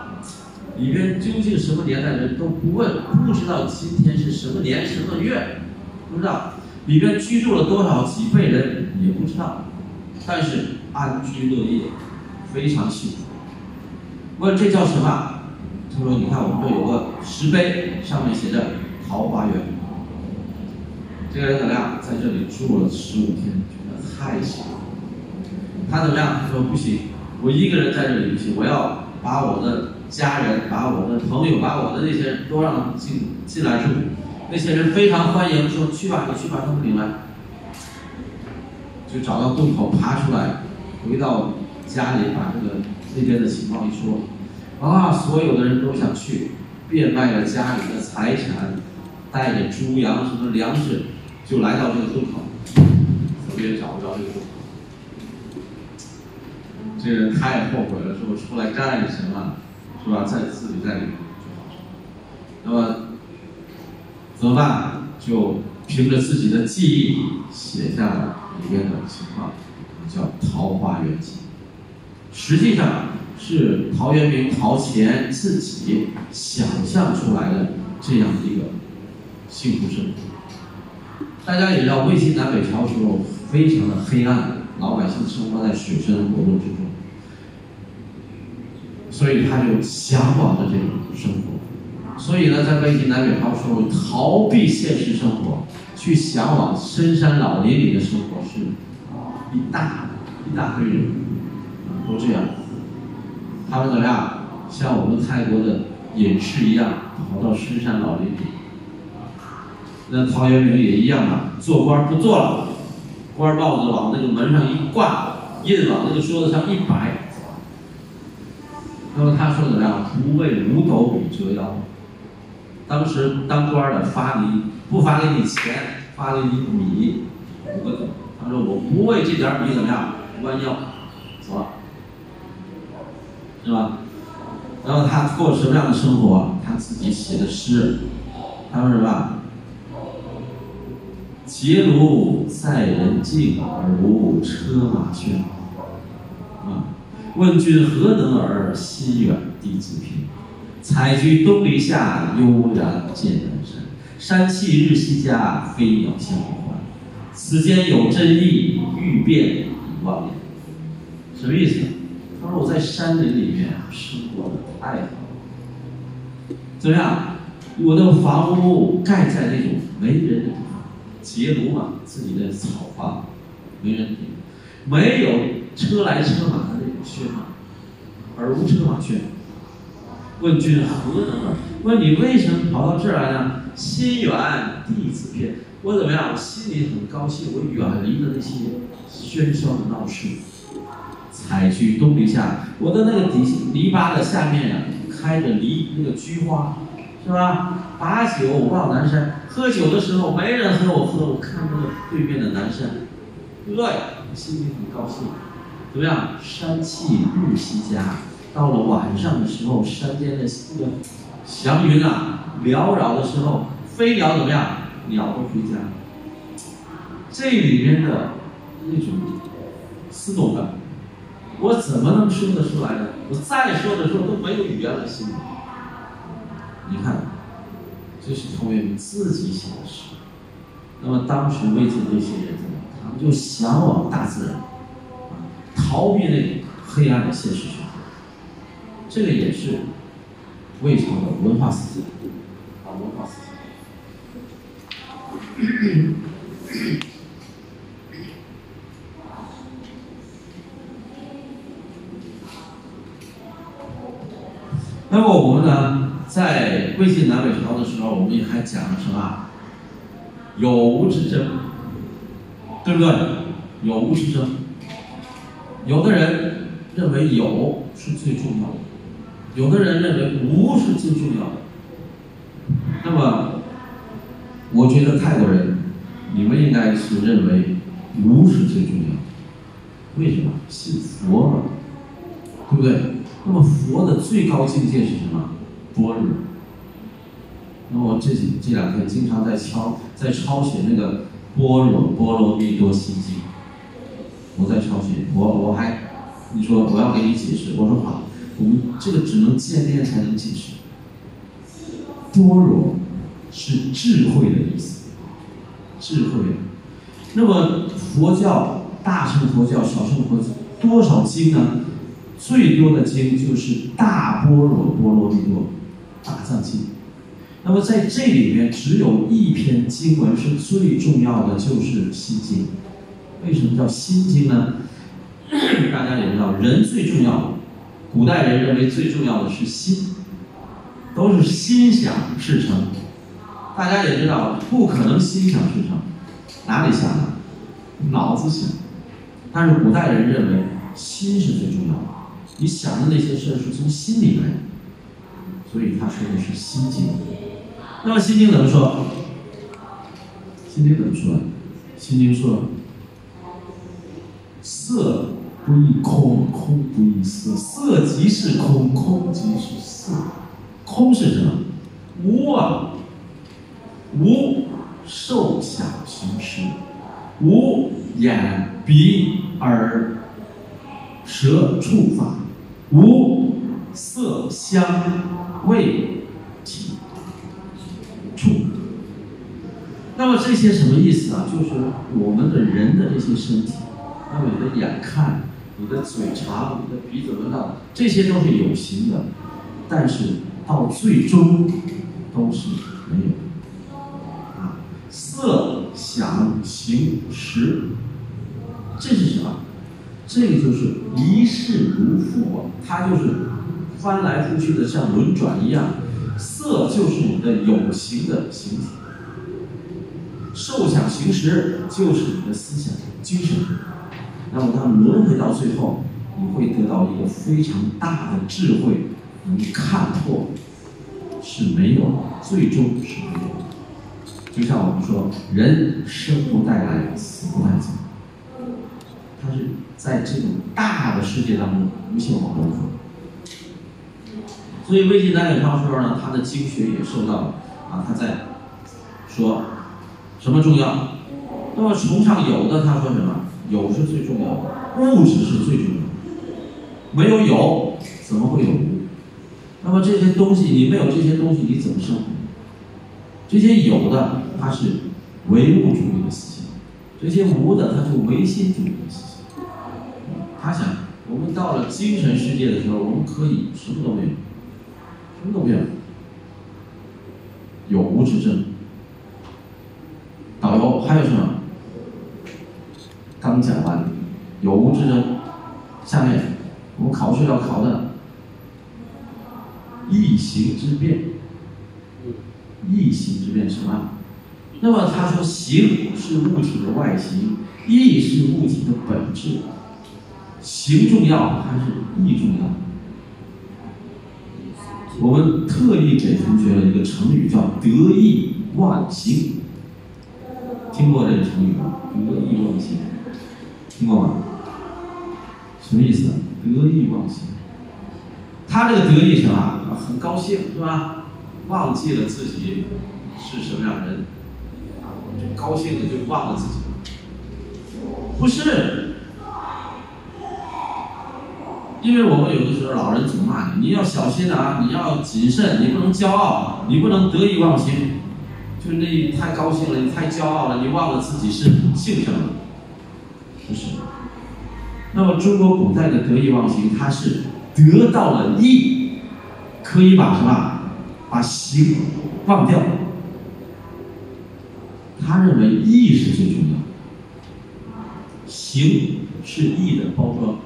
里边究竟什么年代的人都不问，不知道今天是什么年什么月，不知道。里边居住了多少几辈人也不知道，但是安居乐业，非常幸福。问这叫什么？他说：“你看我们这有个石碑，上面写着桃花源。这个人怎么样？在这里住了十五天，觉得太幸福。他怎么样？他说不行，我一个人在这里不行，我要把我的家人、把我的朋友、把我的那些人都让进进来住。那些人非常欢迎，说去吧，你去把他们领来。就找到洞口爬出来，回到家里把这个。”那边的情况一说，啊，所有的人都想去，变卖了家里的财产，带着猪羊什么粮食，就来到这个洞口，怎么也找不着这个洞口。这人太后悔了，说出来干什么？是吧？在自己在里面。那么怎么办？就凭着自己的记忆写下了里面的情况，叫《桃花源记》。实际上是陶渊明陶潜自己想象出来的这样一个幸福生活。大家也知道，魏晋南北朝时候非常的黑暗，老百姓生活在水深火热之中，所以他就向往着这种生活。所以呢，在魏晋南北朝时候，逃避现实生活，去向往深山老林里的生活，是一大一大堆人。都这样，他们怎么样？像我们泰国的隐士一样，跑到深山老林里。那陶渊明也一样啊，做官不做了，官帽子往那个门上一挂，印往那个桌子上一摆。那么他说怎么样？不为五斗米折腰。当时当官的发你不发给你钱，发给你米五个斗。他说我不为这点米怎么样？弯腰，走了。是吧？然后他过什么样？的生活？他自己写的诗，他说什么？结庐在人境，而无车马喧。啊，问君何能尔？心远地自偏。采菊东篱下，悠然见南山。山气日夕佳，飞鸟相还。此间有真意，欲辨已忘言。什么意思？他说：“我在山林里面生活的太好了，怎么样？我的房屋盖在那种没人的地方，结庐嘛，自己的草房，没人顶，没有车来车往的那种喧闹，而无车马喧。问君何能尔？问你为什么？跑到这儿来呢？心远地自偏。我怎么样？我心里很高兴，我远离了那些喧嚣的闹市。”采菊东篱下，我的那个底篱笆的下面呀，开着梨那个菊花，是吧？把酒望南山，喝酒的时候没人和我喝，我看那个对面的南山，饿呀，心里很高兴。怎么样？山气日夕佳。到了晚上的时候，山间的那个祥云啊缭绕的时候，飞鸟怎么样？鸟都回家。这里面的那种思动感。我怎么能说得出来呢？我再说的时候都没有语言来形容。你看，这是陶渊明自己写的诗。那么当时魏晋这些人？他们就向往大自然，啊逃避那种黑暗的现实。这个也是魏朝的文化思想，啊，文化思想。那么我们呢，在魏晋南北朝的时候，我们也还讲了什么？有无之争，对不对？有无之争，有的人认为有是最重要的，有的人认为无是最重要的。那么，我觉得泰国人，你们应该是认为无是最重要的。为什么？信佛嘛，对不对？那么佛的最高境界是什么？般若。那么这几这两天经常在抄在抄写那个般若波罗蜜多心经。我在抄写，我我还你说我要给你解释，我说好，我们这个只能见面才能解释。般若是智慧的意思，智慧。那么佛教大乘佛教、小乘佛教多少经呢？最多的经就是大般若波罗蜜多大藏经。那么在这里面，只有一篇经文是最重要的，就是心经。为什么叫心经呢？大家也知道，人最重要的，古代人认为最重要的是心，都是心想事成。大家也知道，不可能心想事成，哪里想的？脑子想。但是古代人认为，心是最重要的，你想的那些事是从心里来的，所以他说的是心经。那么心经怎么说？心经怎么说？心经说。色不异空，空不异色，色即是空，空即是色。空是什么？无啊，无受想行识，无眼鼻耳舌触法，无色香味体触。那么这些什么意思啊？就是我们的人的这些身体。那么你的眼看，你的嘴尝，你的鼻子闻到，这些都是有形的，但是到最终都是没有。啊，色、想、行、识，这是什么？这个就是一世如负啊，它就是翻来覆去的像轮转一样。色就是你的有形的形体，受想行识就是你的思想精神。那么他轮回到最后，你会得到一个非常大的智慧，能看破是没有，最终是没有。就像我们说，人生不带来，死不带走，他是在这种大的世界当中无限往轮回。所以魏晋南北朝时候呢，他的经学也受到了啊，他在说什么重要？那么崇尚有的，他说什么？有是最重要的，物质是最重要的。没有有，怎么会有无？那么这些东西，你没有这些东西，你怎么生活？这些有的，它是唯物主义的思想；这些无的，它是唯心主义的思想。他想，我们到了精神世界的时候，我们可以什么都没有，什么都没有，有无之证。导游还有什么？刚讲完，有无之争。下面我们考试要考的异形之变。异形之变什么？那么他说，形是物体的外形，意是物体的本质。形重要还是意重要？我们特意给同学了一个成语，叫得意忘形。听过这个成语吗？得意忘形。听过吗？什么意思？得意忘形。他这个得意什么？很高兴是吧？忘记了自己是什么样的人，就高兴的就忘了自己。不是，因为我们有的时候老人总骂你，你要小心啊，你要谨慎，你不能骄傲，你不能得意忘形。就是你太高兴了，你太骄傲了，你忘了自己是姓什么。就是，那么中国古代的得意忘形，它是得到了意，可以把什么，把形忘掉。他认为意是最重要，形是意的包装，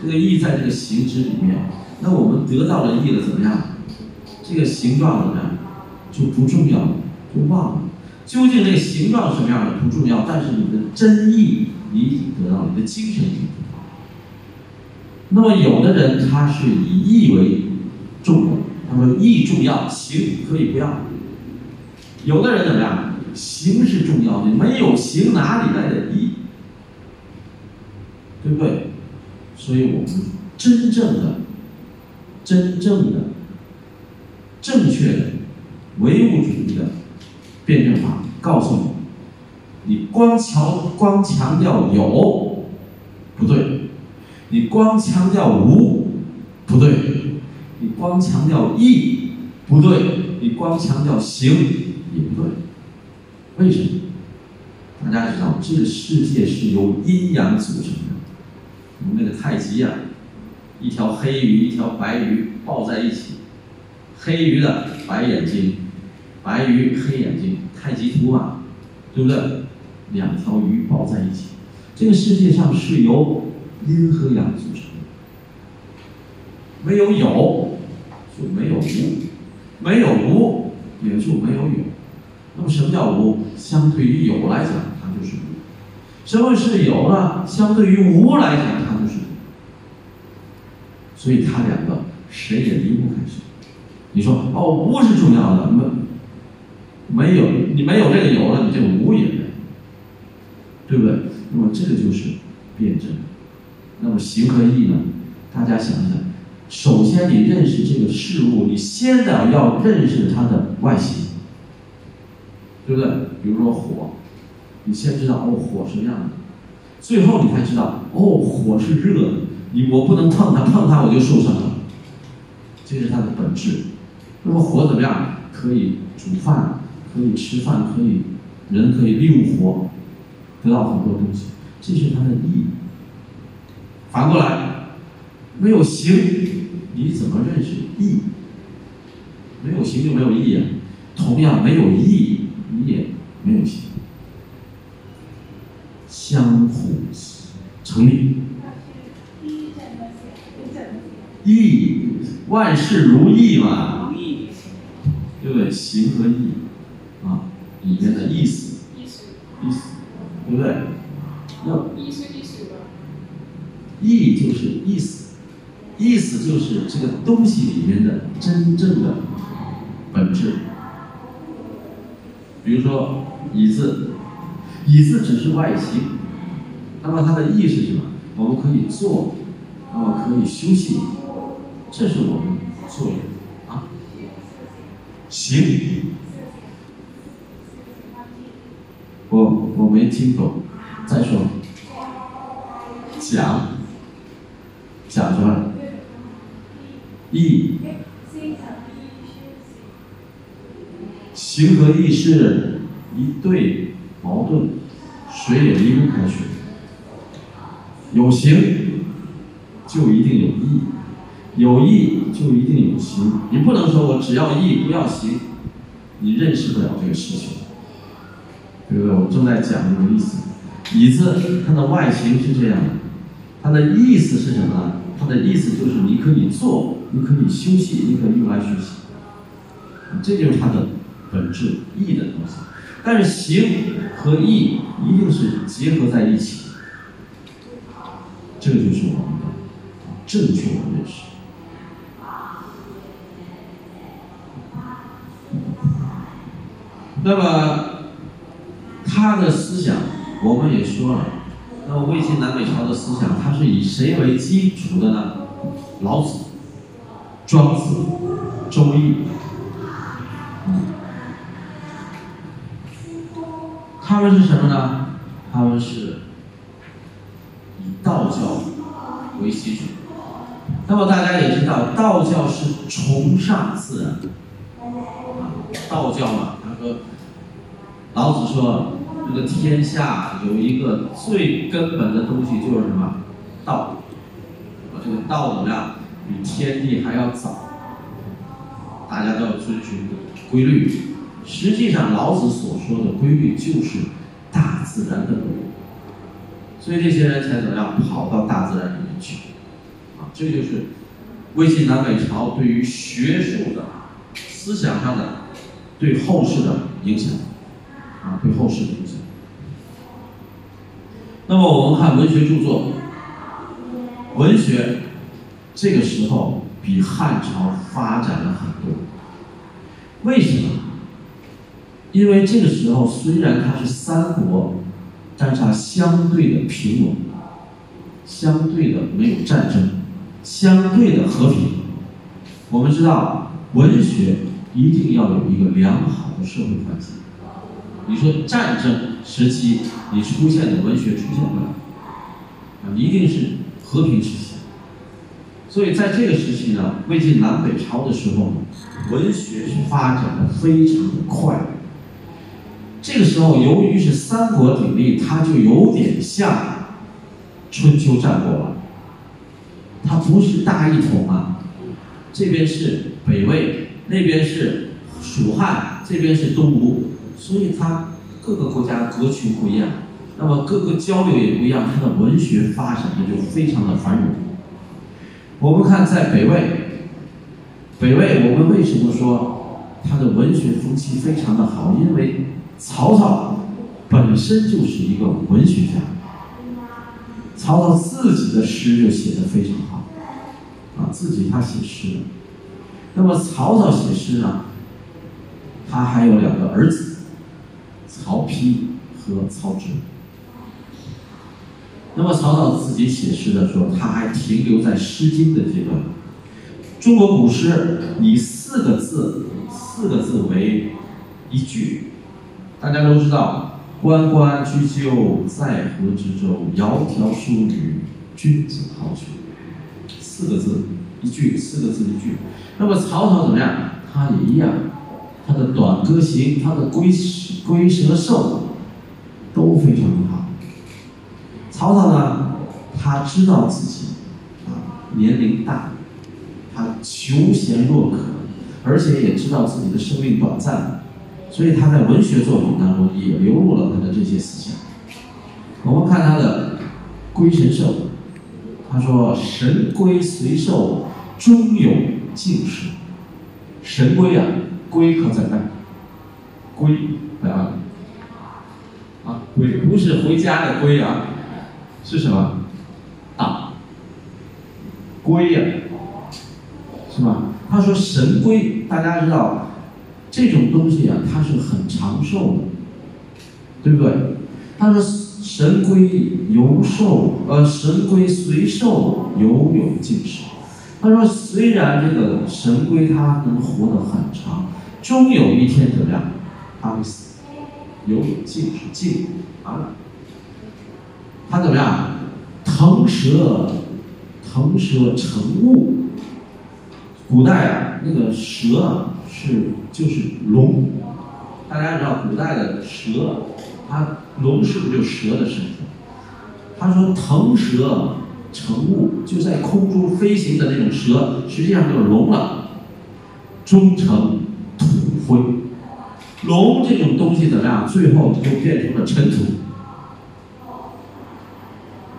这个意在这个形之里面。那我们得到了意了，怎么样？这个形状怎么样？就不重要了，就忘了。究竟这个形状什么样的不重要，但是你的真意。你已经得到你的精神已经得到。那么有的人他是以义为重的，他说义重要，行可以不要。有的人怎么样？行是重要的，没有行哪里来的义？对不对？所以我们真正的、真正的、正确的唯物主义的辩证法告诉你，你光强光强调有，不对；你光强调无，不对；你光强调义，不对；你光强调行，也不对。为什么？大家知道，这个世界是由阴阳组成的。我们那个太极呀、一条黑鱼，一条白鱼抱在一起，黑鱼的白眼睛，白鱼黑眼睛，太极图嘛，对不对？两条鱼抱在一起，这个世界上是由阴和阳组成的。没有有，就没有无；没有无，也就没有有。那么什么叫无？相对于有来讲，它就是无。什么是有呢？相对于无来讲，它就是无。所以它两个谁也离不开谁。你说哦，无是重要的，么没有你没有这个有了，你这个无也没，对不对？那么这个就是辩证。那么形和义呢？大家想一想，首先你认识这个事物，你先得要认识它的外形，对不对？比如说火，你先知道哦火什么样的，最后你才知道哦火是热的，你我不能碰它，碰它我就受伤了，这是它的本质。那么火怎么样？可以煮饭，可以吃饭，可以人可以利用火得到很多东西，这是它的意义。反过来，没有形，你怎么认识义？没有形就没有义啊。同样，没有义，你也没有形，相互成立。义，万事如意嘛，对不对？形和义啊，里面的意思，艺术，意思，对不对？那意就是意思，意思就是这个东西里面的真正的本质。比如说椅子，椅子只是外形，那么它的意是什么？我们可以坐，那么可以休息，这是我们作用啊。行，我我没听懂，再说。讲，讲什么。义，行和义是一对矛盾，谁也离不开谁。有形就一定有义，有义就一定有形。你不能说我只要义不要形，你认识不了这个事情，对不对？我正在讲这个意思。椅子它的外形是这样的，它的意思是什么呢？它的意思就是你可以坐，你可以休息，你可以用来学习，这就是它的本质义的东西。但是形和义一定是结合在一起，这就是我们的正确的认识。那么他的思想，我们也说了，那么魏晋南北朝的思想，它是以谁为基础的呢？老子、庄子、周易，他们是什么呢？他们是以道教为基础。那么大家也知道，道教是崇尚自然，啊，道教嘛，他说，老子说，这个天下有一个最根本的东西就是什么？道。啊，这个道怎么样？比天地还要早，大家都要遵循规律。实际上，老子所说的规律就是大自然的规律，所以这些人才怎么样跑到大自然里面去？啊，这就是魏晋南北朝对于学术的思想上的对后世的影响，啊，对后世的影响。那么我们看文学著作，文学这个时候比汉朝发展了很多。为什么？因为这个时候虽然它是三国，但是它相对的平稳，相对的没有战争，相对的和平。我们知道，文学一定要有一个良好的社会环境，你说战争时期你出现的文学出现不了，一定是和平时期。所以在这个时期呢，魏晋南北朝的时候，文学是发展的非常的快。这个时候，由于是三国鼎立，它就有点像春秋战国了。它不是大一统啊，这边是北魏，那边是蜀汉，这边是东吴，所以它各个国家格局不一样，那么各个交流也不一样，它的文学发展的就非常的繁荣。我们看在北魏，北魏我们为什么说它的文学风气非常的好？因为曹操本身就是一个文学家，曹操自己的诗就写的非常好，啊，自己他写诗。那么曹操写诗呢，他还有两个儿子，曹丕和曹植。那么曹操自己写诗的时候，他还停留在《诗经》的阶段。中国古诗以四个字，四个字为一句。大家都知道，“关关雎鸠，在河之洲。窈窕淑女，君子好逑。”四个字一句，四个字一句。那么曹操怎么样？他也一样，他的《短歌行》、他的《龟龟蛇寿》都非常的好。曹操呢，他知道自己啊年龄大，他求贤若渴，而且也知道自己的生命短暂。所以他在文学作品当中也流露了他的这些思想。我们看他的《龟神寿》，他说：“神龟随寿，终有尽时。”神龟啊，龟可在哪？龟在哪里？啊，龟不是回家的龟啊，是什么？啊，龟呀，是吧？他说：“神龟，大家知道。”这种东西啊，它是很长寿的，对不对？他说：“神龟犹寿，呃，神龟虽寿，犹有竟时。”他说：“虽然这个神龟它能活得很长，终有一天怎么样？它会死，犹有竟时，竟啊，他怎么样？腾蛇，腾蛇成雾。古代啊，那个蛇啊。”是，就是龙，大家知道古代的蛇，它龙是不是就蛇的身体？他说腾蛇成雾，就在空中飞行的那种蛇，实际上就是龙了，终成土灰。龙这种东西怎么样？最后就变成了尘土。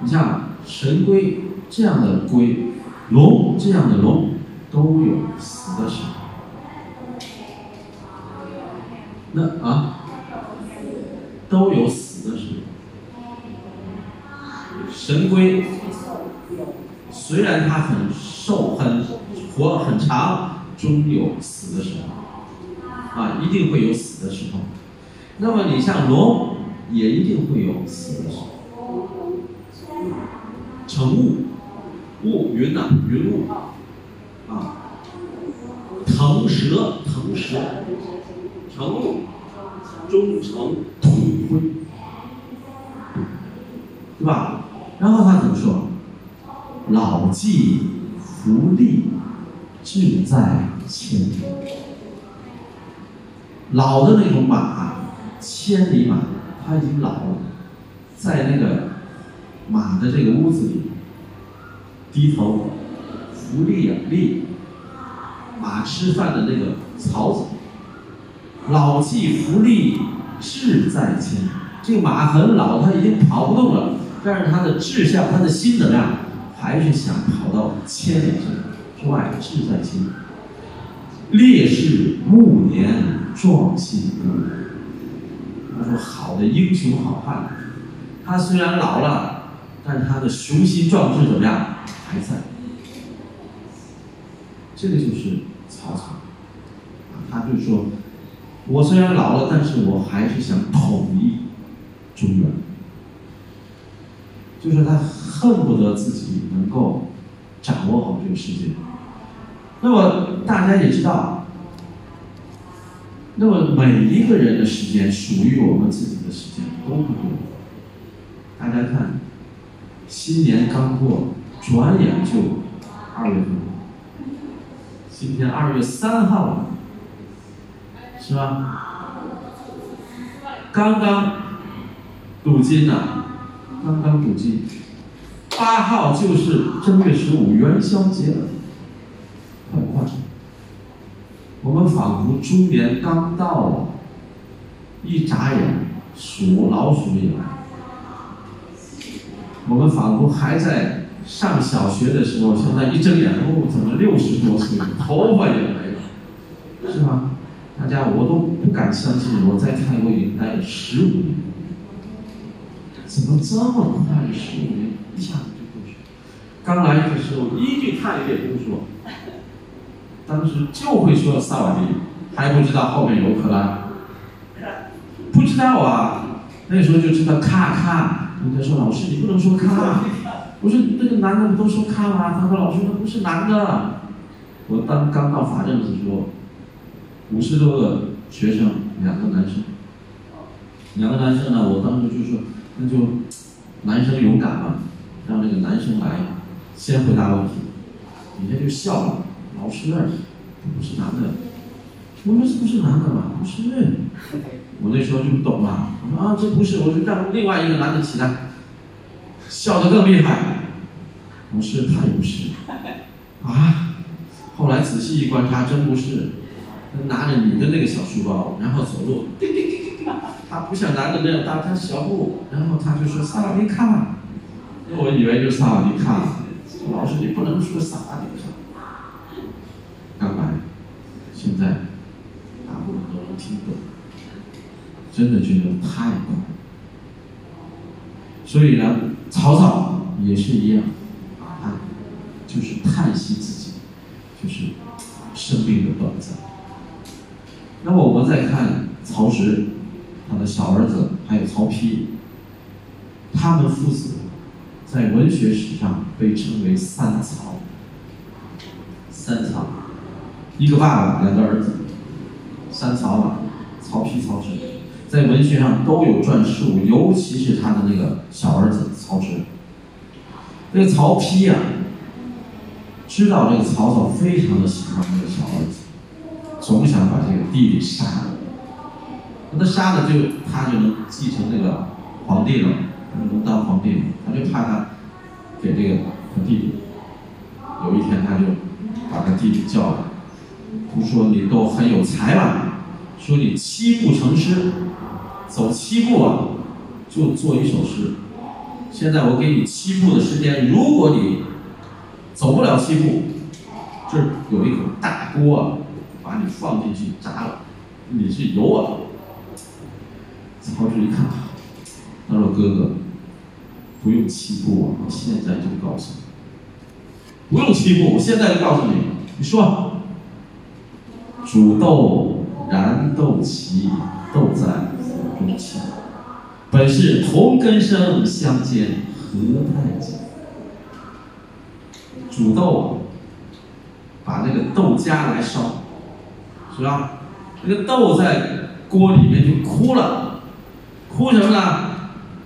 你像神龟这样的龟，龙这样的龙，都有死的时候。那啊，都有死的时候。神龟虽然它很瘦、很活、很长，终有死的时候。啊，一定会有死的时候。那么你像龙，也一定会有死的时候。成雾，雾云呐，云雾。啊，腾蛇，腾蛇。成物，终成土灰，对吧？然后他怎么说？老骥伏枥，志在千里。老的那种马，千里马，它已经老了，在那个马的这个屋子里，低头伏枥啊，枥，马吃饭的那个槽子。老骥伏枥，志在千里。这个马很老，它已经跑不动了，但是它的志向，它的心怎么样？还是想跑到千里之外，志在千里。烈士暮年壮心。他说：“好的英雄好汉，他虽然老了，但他的雄心壮志怎么样？还在。”这个就是曹操，他就说。我虽然老了，但是我还是想统一中原。就是他恨不得自己能够掌握好这个世界。那么大家也知道，那么每一个人的时间属于我们自己的时间都不多。大家看，新年刚过，转眼就二月份了。今天二月三号了，是吧？刚刚镀金呐，刚刚镀金。八号就是正月十五元宵节了，很快！我们仿佛猪年刚到，一眨眼鼠老鼠也来了。我们仿佛还在上小学的时候，现在一睁眼，哦，怎么六十多岁，头发也没了，是吧？大家我都不敢相信，我在泰国已经待了十五年，怎么这么快？十五年一下子就过去了。刚来的时候一句泰语也不说，当时就会说萨瓦迪，还不知道后面有可拉，不知道啊，那时候就知道咔咔。人家说老师，你不能说咔。我说那个男的不都说咔吗？他说老师，那不是男的。我当刚到法政的时候，五十多个学生，两个男生，两个男生呢，我当时就说，那就男生勇敢嘛，让那个男生来先回答问题，人家就笑了。老师，不是男的。我说这不是男的嘛？不是。我那时候就不懂嘛，我说啊，这不是，我就让另外一个男的起来，笑得更厉害。老师，他也不是。啊，后来仔细一观察，真不是，他拿着女的那个小书包，然后走路，叮叮叮叮叮，他不像男的那样大，他小步，然后他就说萨瓦迪卡，那我以为就萨瓦迪卡，老师你不能说萨瓦迪卡，现在大部分都能听懂。真的觉得太快，所以呢，曹操也是一样，啊，就是叹息自己，就是生命的短暂。那么我们再看曹植，他的小儿子还有曹丕，他们父子在文学史上被称为三曹。三曹，一个爸爸，两个儿子，三曹嘛，曹丕、曹植。在文学上都有传述，尤其是他的那个小儿子曹植。这个曹丕呀，知道这个曹操非常的喜欢这个小儿子，总想把这个弟弟杀了。那杀了就他就能继承这个皇帝了，他就能当皇帝了。他就怕他给这个他弟弟。有一天他就把他弟弟叫来，不说你都很有才吧，说你七步成诗。走七步啊，就做一首诗。现在我给你七步的时间，如果你走不了七步，这有一口大锅啊，把你放进去炸了，你是油啊。曹植一看，他说：“哥哥，不用七步啊，我现在就告诉你，不用七步，我现在就告诉你，你说，煮豆燃豆萁，豆在釜。”中泣，本是同根生，相煎何太急。煮豆，把那个豆荚来烧，是吧？那个豆在锅里面就枯了，枯什么呢？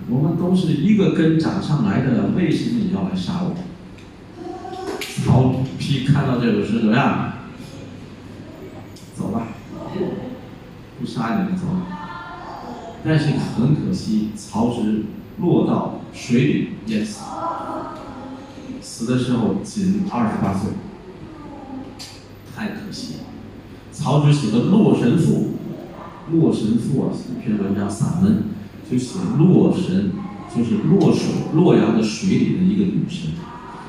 我们都是一个根长上来的，为什么你要来杀我？曹丕看到这首诗怎么样？走吧，不杀你们走。但是很可惜，曹植落到水里淹死，死的时候仅二十八岁，太可惜了。曹植写的《洛神赋》，《洛神赋》啊，一篇文章散文，就写洛神，就是洛水洛阳的水里的一个女神，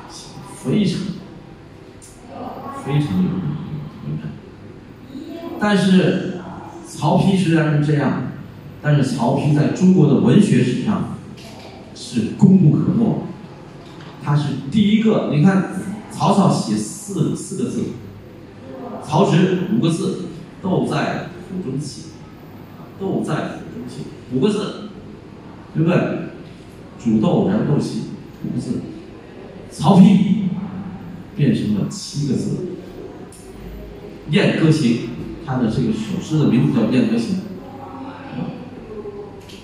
写的非常非常有名。但是曹丕虽然是这样。但是曹丕在中国的文学史上是功不可没，他是第一个。你看，曹操写四四个字，曹植五个字，豆在釜中泣，豆在釜中泣五个字，对不对？煮豆燃豆萁五个字，曹丕变成了七个字，《燕歌行》他的这个首诗的名字叫《燕歌行》。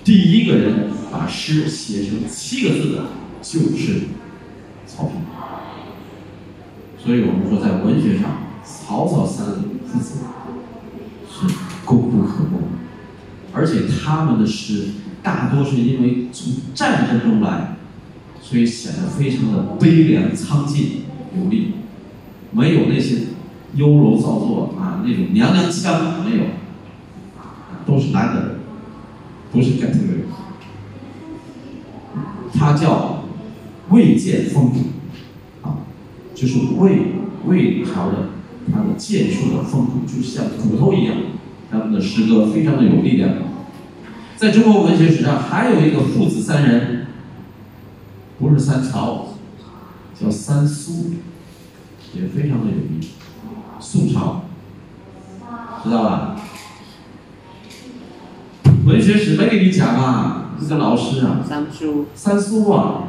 第一个人把诗写成七个字的，就是曹丕。所以我们说，在文学上，曹操三父子是功不可没。而且他们的诗大多是因为从战争中来，所以显得非常的悲凉苍劲有力，没有那些优柔造作啊那种娘娘腔没有，都是男的，不是 get 的。他叫魏建风骨啊，就是魏魏朝的他的剑术的风骨，就像骨头一样。他们的诗歌非常的有力量。在中国文学史上，还有一个父子三人，不是三朝，叫三苏，也非常的有名。宋朝，知道吧？文学史没给你讲啊，这个老师啊。三苏。三苏啊，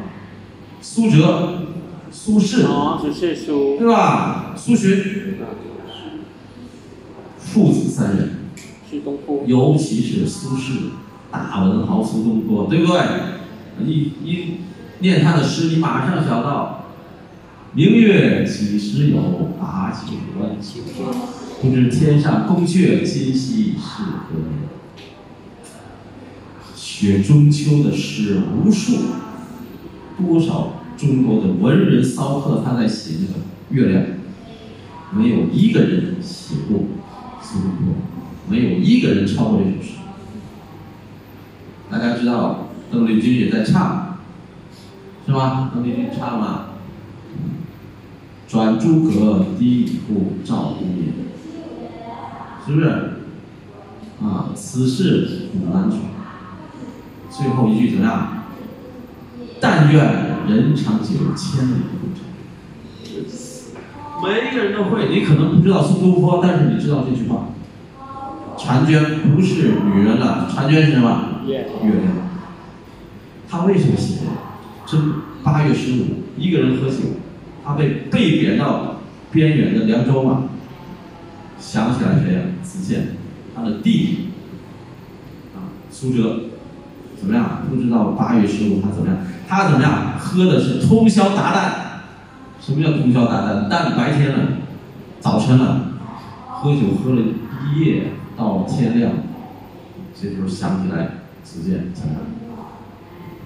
苏辙、苏轼。哦，苏轼苏。对吧？苏洵，父子三人。尤其是苏轼，大文豪苏东坡，对不对？你你念他的诗，你马上想到“明月几时有，把酒问青天”，不知天上宫阙，今夕是何年。写中秋的诗无数，多少中国的文人骚客他在写这个月亮，没有一个人写过苏东坡。没有一个人超过这首诗。大家知道邓丽君也在唱，是吧？邓丽君唱了“转朱阁，低绮户，照无眠”，是不是？啊，此事古难全。最后一句怎么样？“但愿人长久，千里共婵娟。”每一个人都会，你可能不知道苏东坡，但是你知道这句话。婵娟不是女人了，婵娟是什么？月亮。他为什么写？这八月十五，一个人喝酒，他被被贬到边远的凉州嘛。想起来谁呀？子建，他的弟弟。啊，苏辙，怎么样？不知道八月十五他怎么样？他怎么样？喝的是通宵达旦。什么叫通宵达旦？旦白天了，早晨了，喝酒喝了一夜。到天亮，这时候想起来子建怎么样，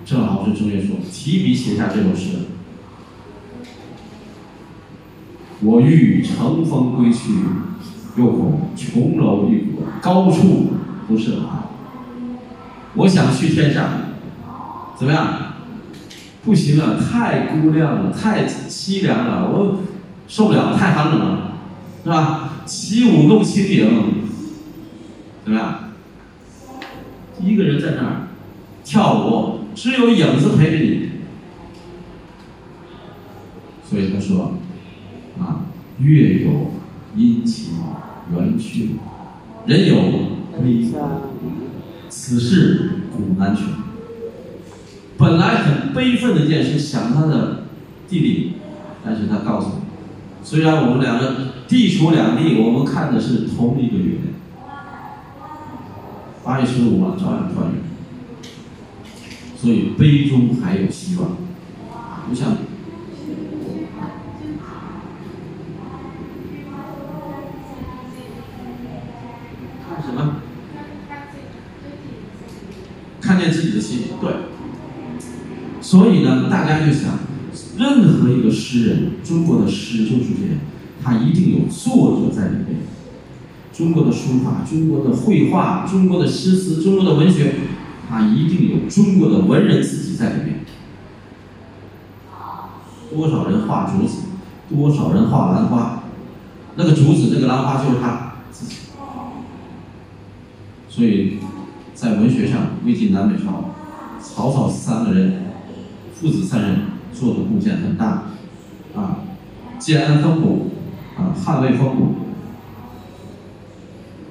正好是正月说提笔写下这首诗。我欲乘风归去，又恐琼楼玉阁高处不胜寒。我想去天上，怎么样？不行了，太孤凉了，太凄凉了，我受不了，太寒冷了，是吧？起舞弄清影。怎么样？一个人在那儿跳舞，只有影子陪着你。所以他说：“，月有阴晴圆缺，人有悲欢，此事古难全。”本来很悲愤的一件事，想他的弟弟，但是他告诉你，虽然我们两个地处两地，我们看的是同一个月亮。八月十五啊，照样团圆，所以杯中还有希望，不像对。所以呢，大家就想，任何一个诗人，中国的诗就是这样，他一定有作者在里面。中国的书法、中国的绘画、中国的诗词、中国的文学，它一定有中国的文人自己在里面。多少人画竹子，多少人画兰花，那个竹子、那个兰花就是他自己。所以，在文学上，魏晋南北朝，曹操三个人，父子三人做的贡献很大，啊，建安风骨，啊，捍卫风骨。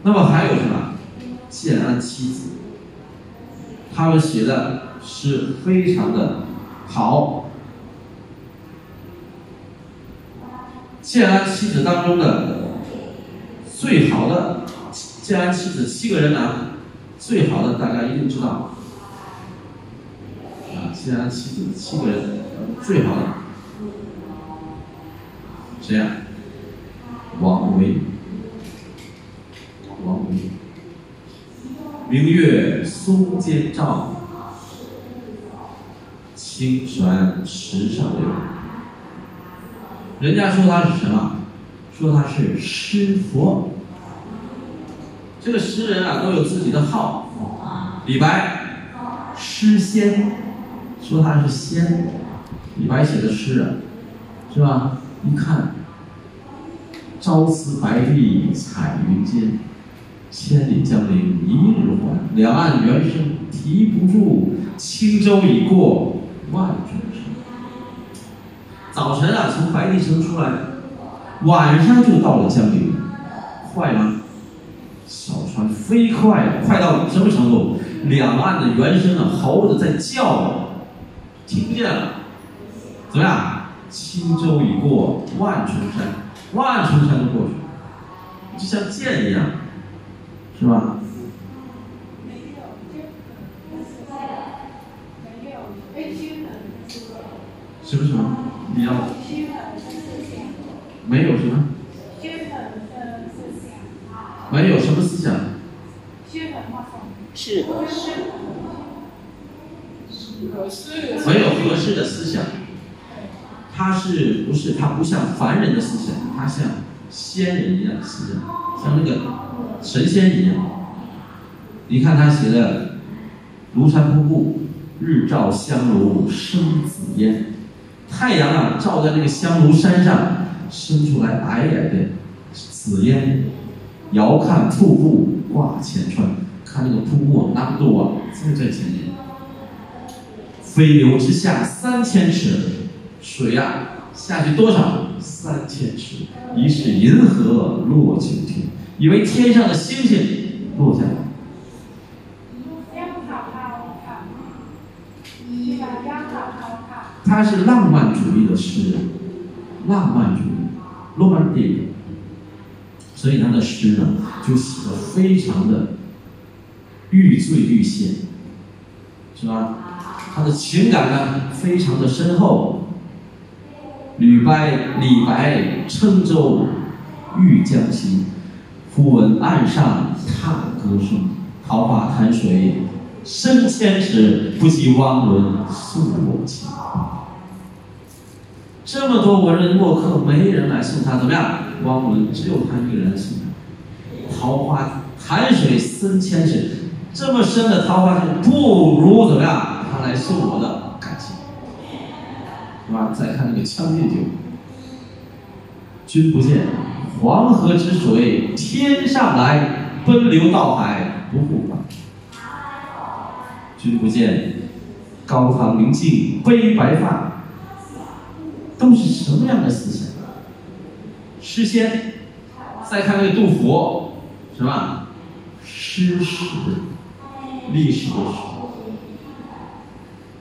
那么还有什么？建安七子，他们写的诗非常的好。建安七子当中的最好的建安七子七个人呢，最好的大家一定知道，西，安七子七个人最好的，谁呀？王维，王维。明月松间照，清泉石上流。人家说他是什么？说他是诗佛。这个诗人啊，都有自己的号。李白，诗仙，说他是仙。李白写的诗啊，是吧？一看，朝辞白帝彩云间。千里江陵一日还，两岸猿声啼不住，轻舟已过万重山。早晨啊，从白帝城出来，晚上就到了江陵，快吗？小船飞快，快到什么程度？两岸的猿声啊，猴子在叫啊，听不见了。怎么样？轻舟已过万重山，万重山都过去了，就像箭一样。是吧？什么什么？你要？没有什么？没有什么思想？是没有合适的思想。他是不是他不像凡人的思想？他像仙人一样的思想，像那个。神仙一样，你看他写的《庐山瀑布》，日照香炉生紫烟，太阳啊照在那个香炉山上，生出来皑皑的紫烟。遥看瀑布挂前川，看那个瀑布那么多啊，就在前面。飞流直下三千尺，水啊下去多少？三千尺，疑是银河落九天。以为天上的星星落下来。他是浪漫主义的诗人，浪漫主义，romantic。所以他的诗呢，就写的非常的欲醉欲仙，是吧？他的情感呢，非常的深厚。吕白，李白乘舟欲将西。忽闻岸上踏歌声，桃花潭水深千尺，不及汪伦送我情。这么多文人墨客，没人来送他，怎么样？汪伦只有他一个人送他。桃花潭水深千尺，这么深的桃花潭，不如怎么样？他来送我的感情，是吧？再看那个《将进酒》，君不见。黄河之水天上来，奔流到海不复返。君不见，高堂明镜悲白发。都是什么样的思想？诗仙，再看那个杜甫，是吧？诗史，历史的史。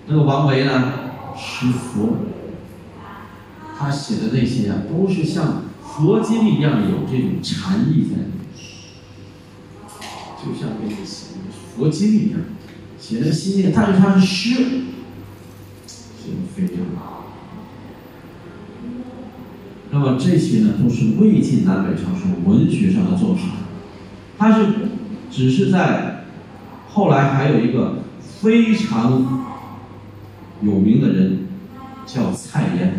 那个王维呢？诗佛。他写的那些啊，都是像。佛经一样有这种禅意在里面，就像那个写佛经一样，写的心念，但是他是诗，写的非常好。那么这些呢，都是魏晋南北朝时候文学上的作品。它是只是在后来还有一个非常有名的人，叫蔡琰。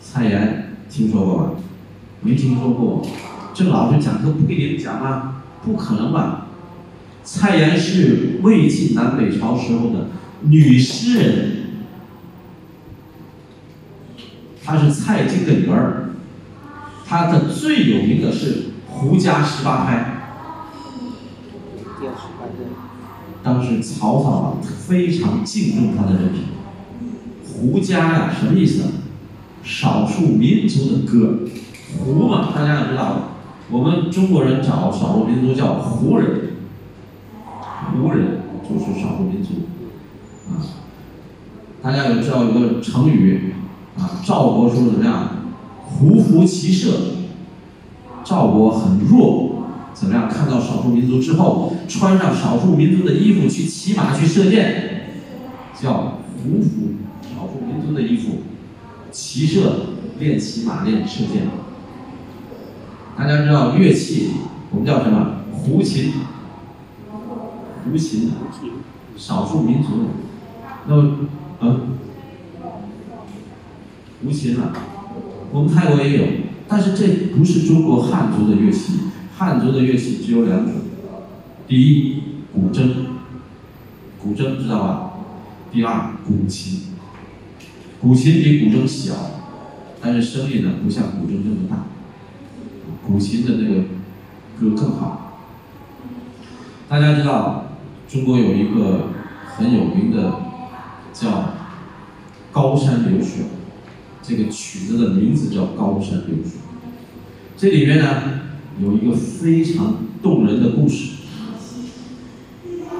蔡琰。听说过吧？没听说过。这老师讲课不给你们讲吗？不可能吧？蔡琰是魏晋南北朝时候的女诗人，她是蔡京的女儿。她的最有名的是《胡笳十八拍》。当时曹操啊非常敬重他的人品。胡家呀，什么意思？少数民族的歌，胡嘛，大家也知道，我们中国人找少数民族叫胡人，胡人就是少数民族，啊，大家有知道有个成语，啊，赵国说怎么样？胡服骑射，赵国很弱，怎么样？看到少数民族之后，穿上少数民族的衣服去骑马去射箭，叫服服少数民族的衣服，骑射练骑马练射箭。大家知道乐器，我们叫什么？胡琴。胡琴，少数民族。那么，嗯，胡琴啊，我们泰国也有，但是这不是中国汉族的乐器。汉族的乐器只有两种，第一，古筝，古筝知道吧？第二，古琴。古琴比古筝小，但是声音呢不像古筝这么大。古琴的那个歌更好。大家知道，中国有一个很有名的叫《高山流水》，这个曲子的名字叫《高山流水》。这里面呢有一个非常动人的故事。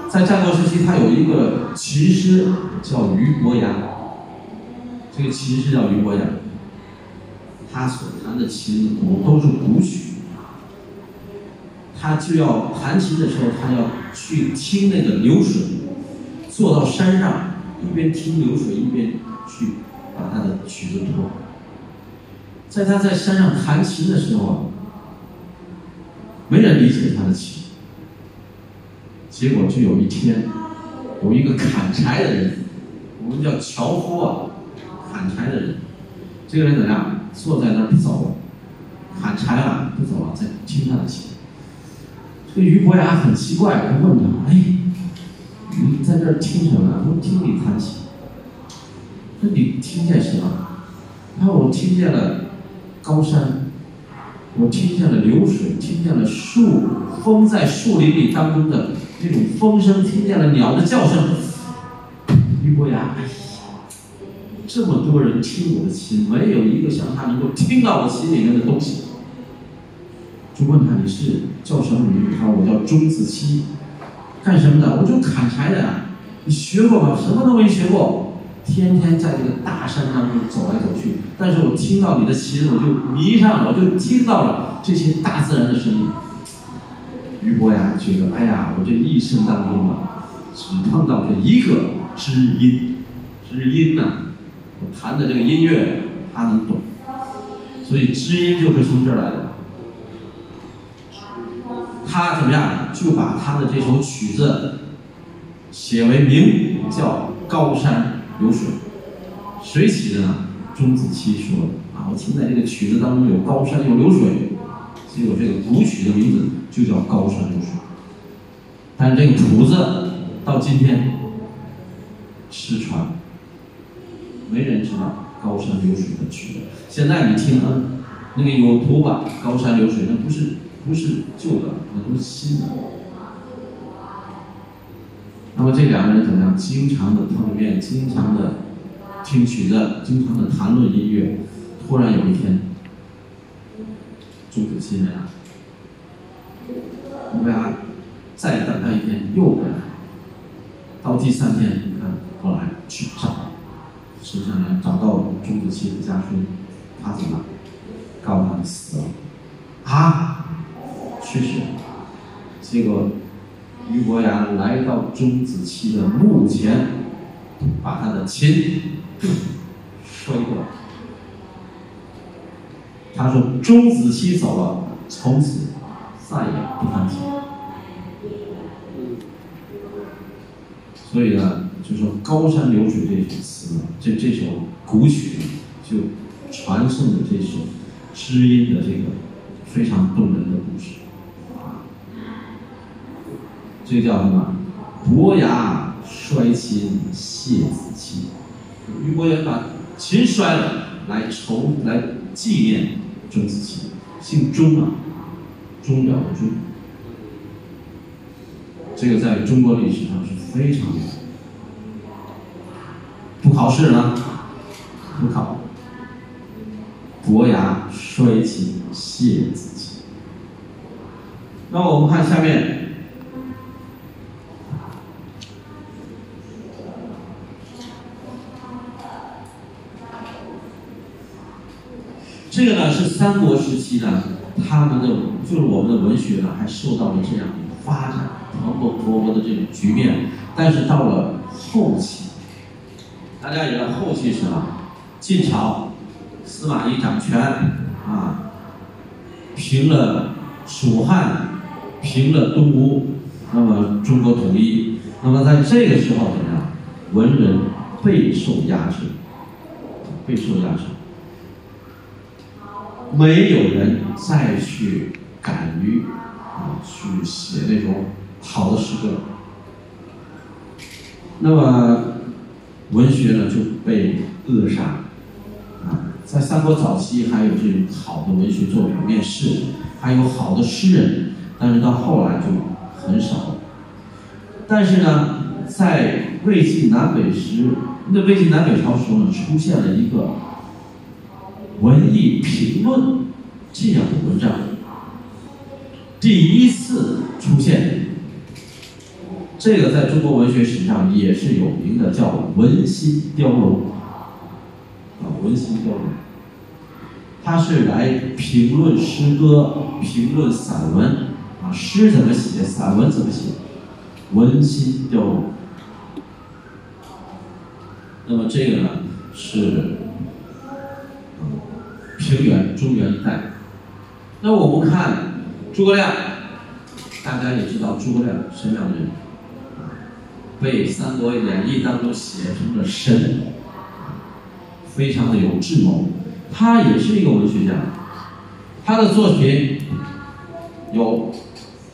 在战国时期，他有一个琴师叫俞伯牙，这个琴师叫俞伯牙。他所弹的琴鼓都是古曲，他就要弹琴的时候，他要去听那个流水，坐到山上，一边听流水一边去把他的曲子谱。在他在山上弹琴的时候，没人理解他的琴，结果就有一天，有一个砍柴的人，我们叫樵夫啊，砍柴的人，这个人怎么样？坐在那儿不走了，砍柴了不走了，在听他的琴。这个俞伯牙很奇怪，他问他：“哎，你在这儿听什么？”他说：“听你弹琴。”说你听见什么？他说：“我听见了高山，我听见了流水，听见了树，风在树林里当中的那种风声，听见了鸟的叫声。”俞伯牙，哎。这么多人听我的琴，没有一个像他能够听到我心里面的东西。就问他你是叫什么名？他说我叫钟子期，干什么的？我就砍柴的。你学过吗？什么都没学过，天天在这个大山当中走来走去。但是我听到你的琴，我就迷上了，我就听到了这些大自然的声音。俞伯牙觉得，哎呀，我这一生当中啊，只碰到这一个知音，知音呐。弹的这个音乐，他能懂，所以知音就是从这儿来的。他怎么样，就把他的这首曲子写为名，叫《高山流水》。谁起的呢？钟子期说的。啊，我听在这个曲子当中有高山有流水，所以我这个古曲的名字就叫《高山流水》。但是这个谱子到今天失传。没人知道高山流水的曲子。现在你听啊，那个有图吧？高山流水那不是不是旧的，那都是新的。那么这两个人怎么样？经常的碰面，经常的听曲子，经常的谈论音乐。突然有一天，钟子期来了，你俩再等他一天，又来。到第三天，你看我来去找。实际上呢，找到钟子期的家书，他怎么告诉他死了？啊，去世了。结果俞伯牙来到钟子期的墓前，把他的琴摔断。他说：“钟子期走了，从此再也不弹琴。”所以呢。就说“高山流水”这首词，这这首古曲，就传颂的这首知音的这个非常动人的故事。这叫什么？伯牙摔琴谢子期。俞伯牙把琴摔了，来筹来纪念钟子期，姓钟啊，钟表的钟。这个在中国历史上是非常有。不考试呢？不考。伯牙摔琴谢子期。那我们看下面，这个呢是。三国时期呢，他们的就是我们的文学呢，还受到了这样的发展蓬勃勃勃的这种局面。但是到了后期，大家也知道后期是什么？晋朝，司马懿掌权啊，平了蜀汉，平了东吴，那么中国统一。那么在这个时候怎么样？文人备受压制，备受压制。没有人再去敢于啊去写那种好的诗歌，那么文学呢就被扼杀啊。在三国早期还有这种好的文学作品面世，还有好的诗人，但是到后来就很少。但是呢，在魏晋南北时，那魏晋南北朝时候呢，出现了一个。文艺评论这样的文章第一次出现，这个在中国文学史上也是有名的，叫《文心雕龙》啊，《文心雕龙》，它是来评论诗歌、评论散文啊，诗怎么写，散文怎么写，《文心雕龙》。那么这个呢是。中原、中原一带，那我们看诸葛亮，大家也知道诸葛亮什么样的人，被《三国演义》当中写成了神，非常的有智谋。他也是一个文学家，他的作品有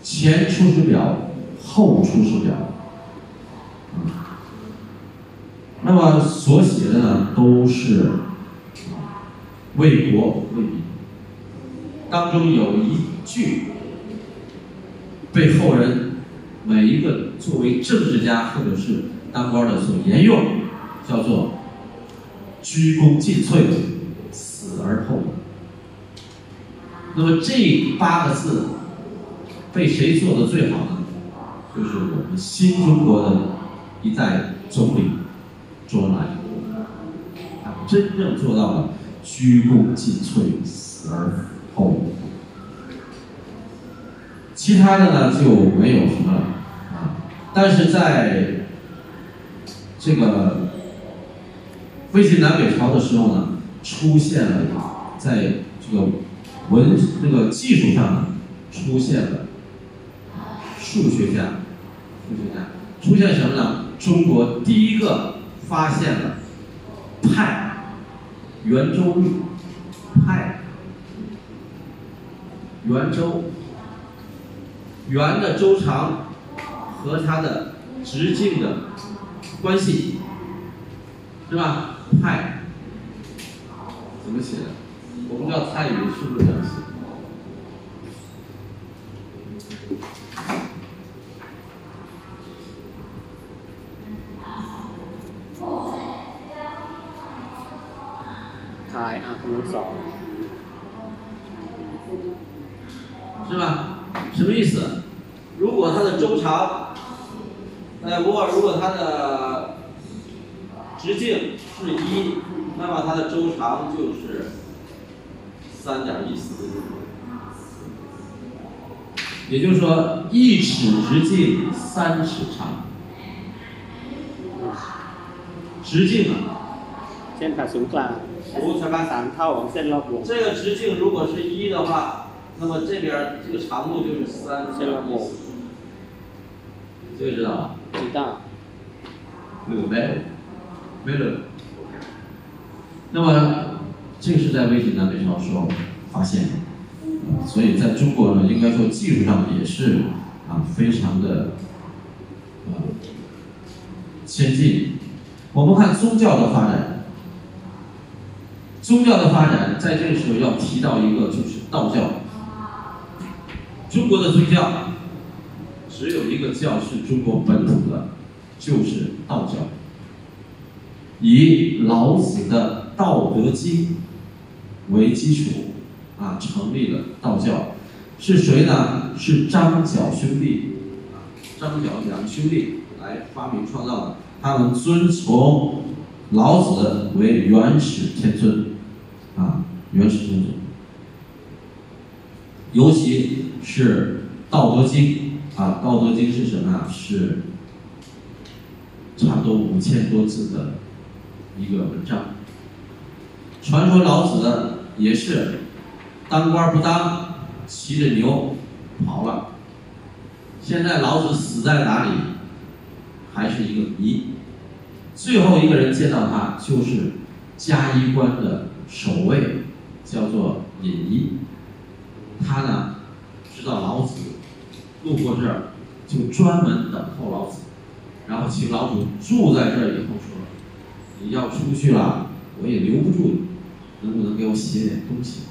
前《出师表》、后《出师表》，那么所写的呢都是。为国为民，当中有一句被后人每一个作为政治家或者是当官的所沿用，叫做“鞠躬尽瘁，死而后已”。那么这八个字被谁做的最好呢？就是我们新中国的一代总理周恩来，他真正做到了。鞠躬尽瘁，死而后已。其他的呢就没有什么了啊。但是在这个魏晋南北朝的时候呢，出现了在这个文这个技术上呢，出现了数学家，数学家出现什么呢？中国第一个发现了派。圆周率派，圆周，圆的周长和它的直径的关系，是吧？派怎么写的？我不知道蔡语是不是这样写。是吧？什么意思？如果它的周长，呃，如果如果它的直径是一，那么它的周长就是三点一四。也就是说，一尺直径三尺长。直径啊。线ผ่าศูนย์กลางคูณสามเท่าของเส้นรอบวง这个直径如果是一的话，那么这边这个长度就是三线รอบวง 这个知道吧？知道。没有没有没有。那么这个是在魏晋南北朝时候发现的，所以在中国呢，应该说技术上也是啊非常的啊先进。我们看宗教的发展。宗教的发展，在这个时候要提到一个，就是道教。中国的宗教只有一个教是中国本土的，就是道教。以老子的《道德经》为基础，啊，成立了道教。是谁呢？是张角兄弟啊，张角两兄弟来发明创造的。他们遵从老子为元始天尊。啊，原始天尊，尤其是《道德经》啊，《道德经》是什么啊？是差不多五千多字的一个文章。传说老子也是当官不当，骑着牛跑了。现在老子死在哪里，还是一个谜。最后一个人见到他，就是嘉峪关的守卫，叫做尹一。他呢，知道老子路过这儿，就专门等候老子，然后请老主住在这儿。以后说，你要出去了，我也留不住你，能不能给我写点东西？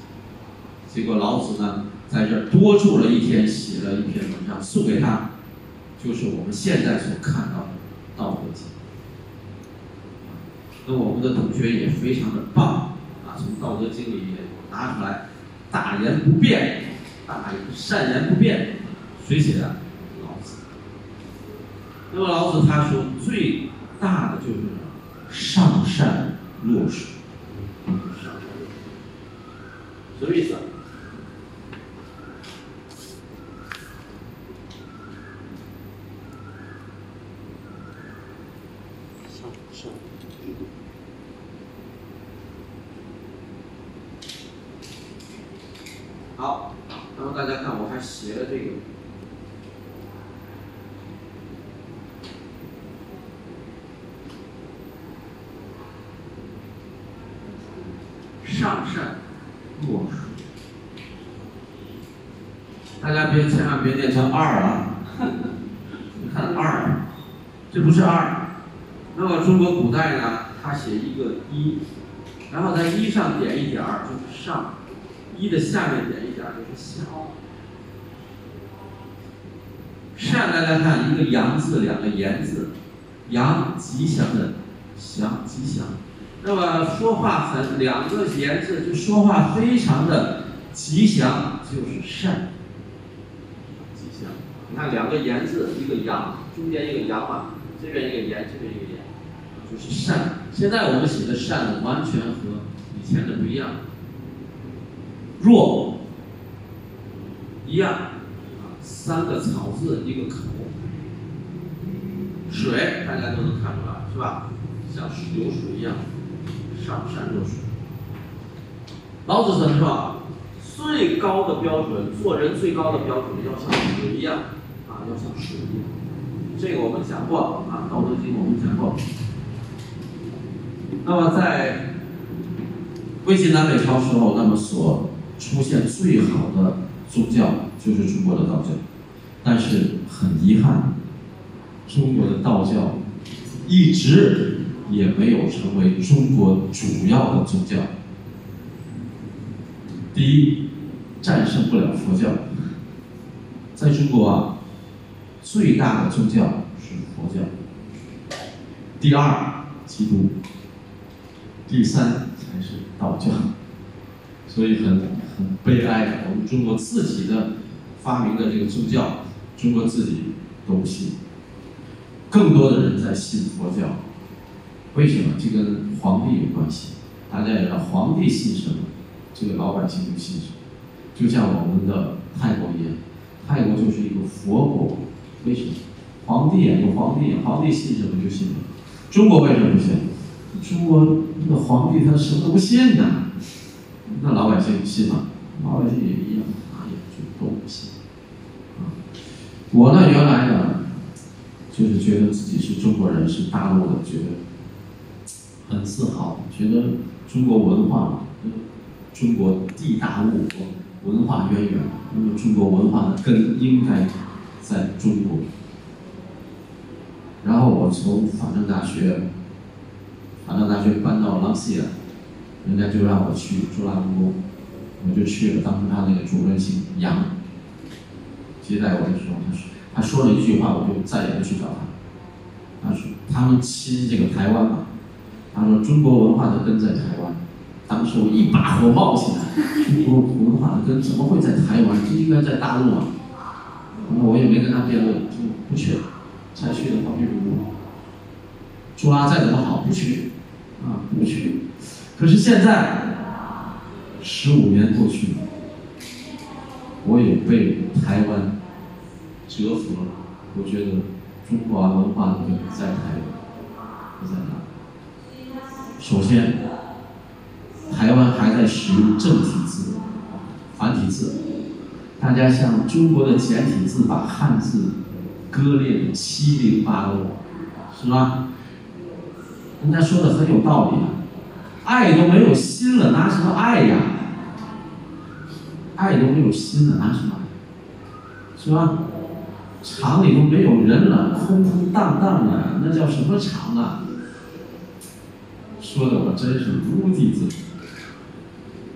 结果老子呢，在这儿多住了一天，写了一篇文章送给他，就是我们现在所看到的《道德经》。那我们的同学也非常的棒啊，从《道德经》里面拿出来，大言不辩，大善言不辩，谁写的？老子。那么老子他说，最大的就是上善若水，上善若水，什么意思？好，那么大家看，我还写了这个上善若水，大家别念成二啊！你看二，这不是二。那么中国古代呢，他写一个一，然后在一上点一点就是上。一的下面点一点就是下。善大家看一个阳字，两个言字，阳吉祥的祥吉祥。那么说话很两个言字就说话非常的吉祥，就是善。看两个言字，一个阳，中间一个阳嘛，这边一个言，这边一个言，就是善。现在我们写的善完全和以前的不一样。若一样啊，三个草字一个口，水大家都能看出来是吧？像流水一样，上善若水。老子怎么说？最高的标准，做人最高的标准要像水一样要像水一样。这个我们讲过啊，《道德经》我们讲过。那么在魏晋南北朝时候，那么所出现最好的宗教就是中国的道教，但是很遗憾，中国的道教一直也没有成为中国主要的宗教。第一，战胜不了佛教，在中国啊，最大的宗教是佛教。第二，基督。第三才是道教，所以很。很悲哀，我们中国自己的发明的这个宗教，中国自己都不信，更多的人在信佛教。为什么？这跟皇帝有关系。大家也知道，皇帝信什么，这个老百姓就信什么。就像我们的泰国一样，泰国就是一个佛国。为什么？皇帝，有皇帝，皇帝信什么就信什么。中国为什么不信？中国那个皇帝他什么都不信呐。那老百姓信吗？老百姓也一样，啊，也就都不信。啊，我呢原来呢，就是觉得自己是中国人，是大陆的，觉得很自豪，觉得中国文化，中国地大物博，文化渊源，那么中国文化的根应该在中国。然后我从法政大学，法政大学搬到朗西了。人家就让我去朱拉故宫，我就去了。当时他那个主任姓杨，接待我的时候，他说他说了一句话，我就再也不去找他。他说他们亲这个台湾嘛，他说中国文化的根在台湾。当时我一把火冒起来，中国文化的根怎么会在台湾？这应该在大陆啊。那我也没跟他辩论，就不去了。再去的话就朱拉再怎么好，不去啊，不去。可是现在，十五年过去了，我也被台湾折服了。我觉得中华文化的根在台湾不，在哪？首先，台湾还在使用正体字、繁体字，大家像中国的简体字把汉字割裂的七零八落，是吧？人家说的很有道理，爱都没有心了，拿什么爱呀？爱都没有心了，拿什么？是吧？厂里都没有人了，空空荡荡的，那叫什么厂啊？说的我真是无地自容，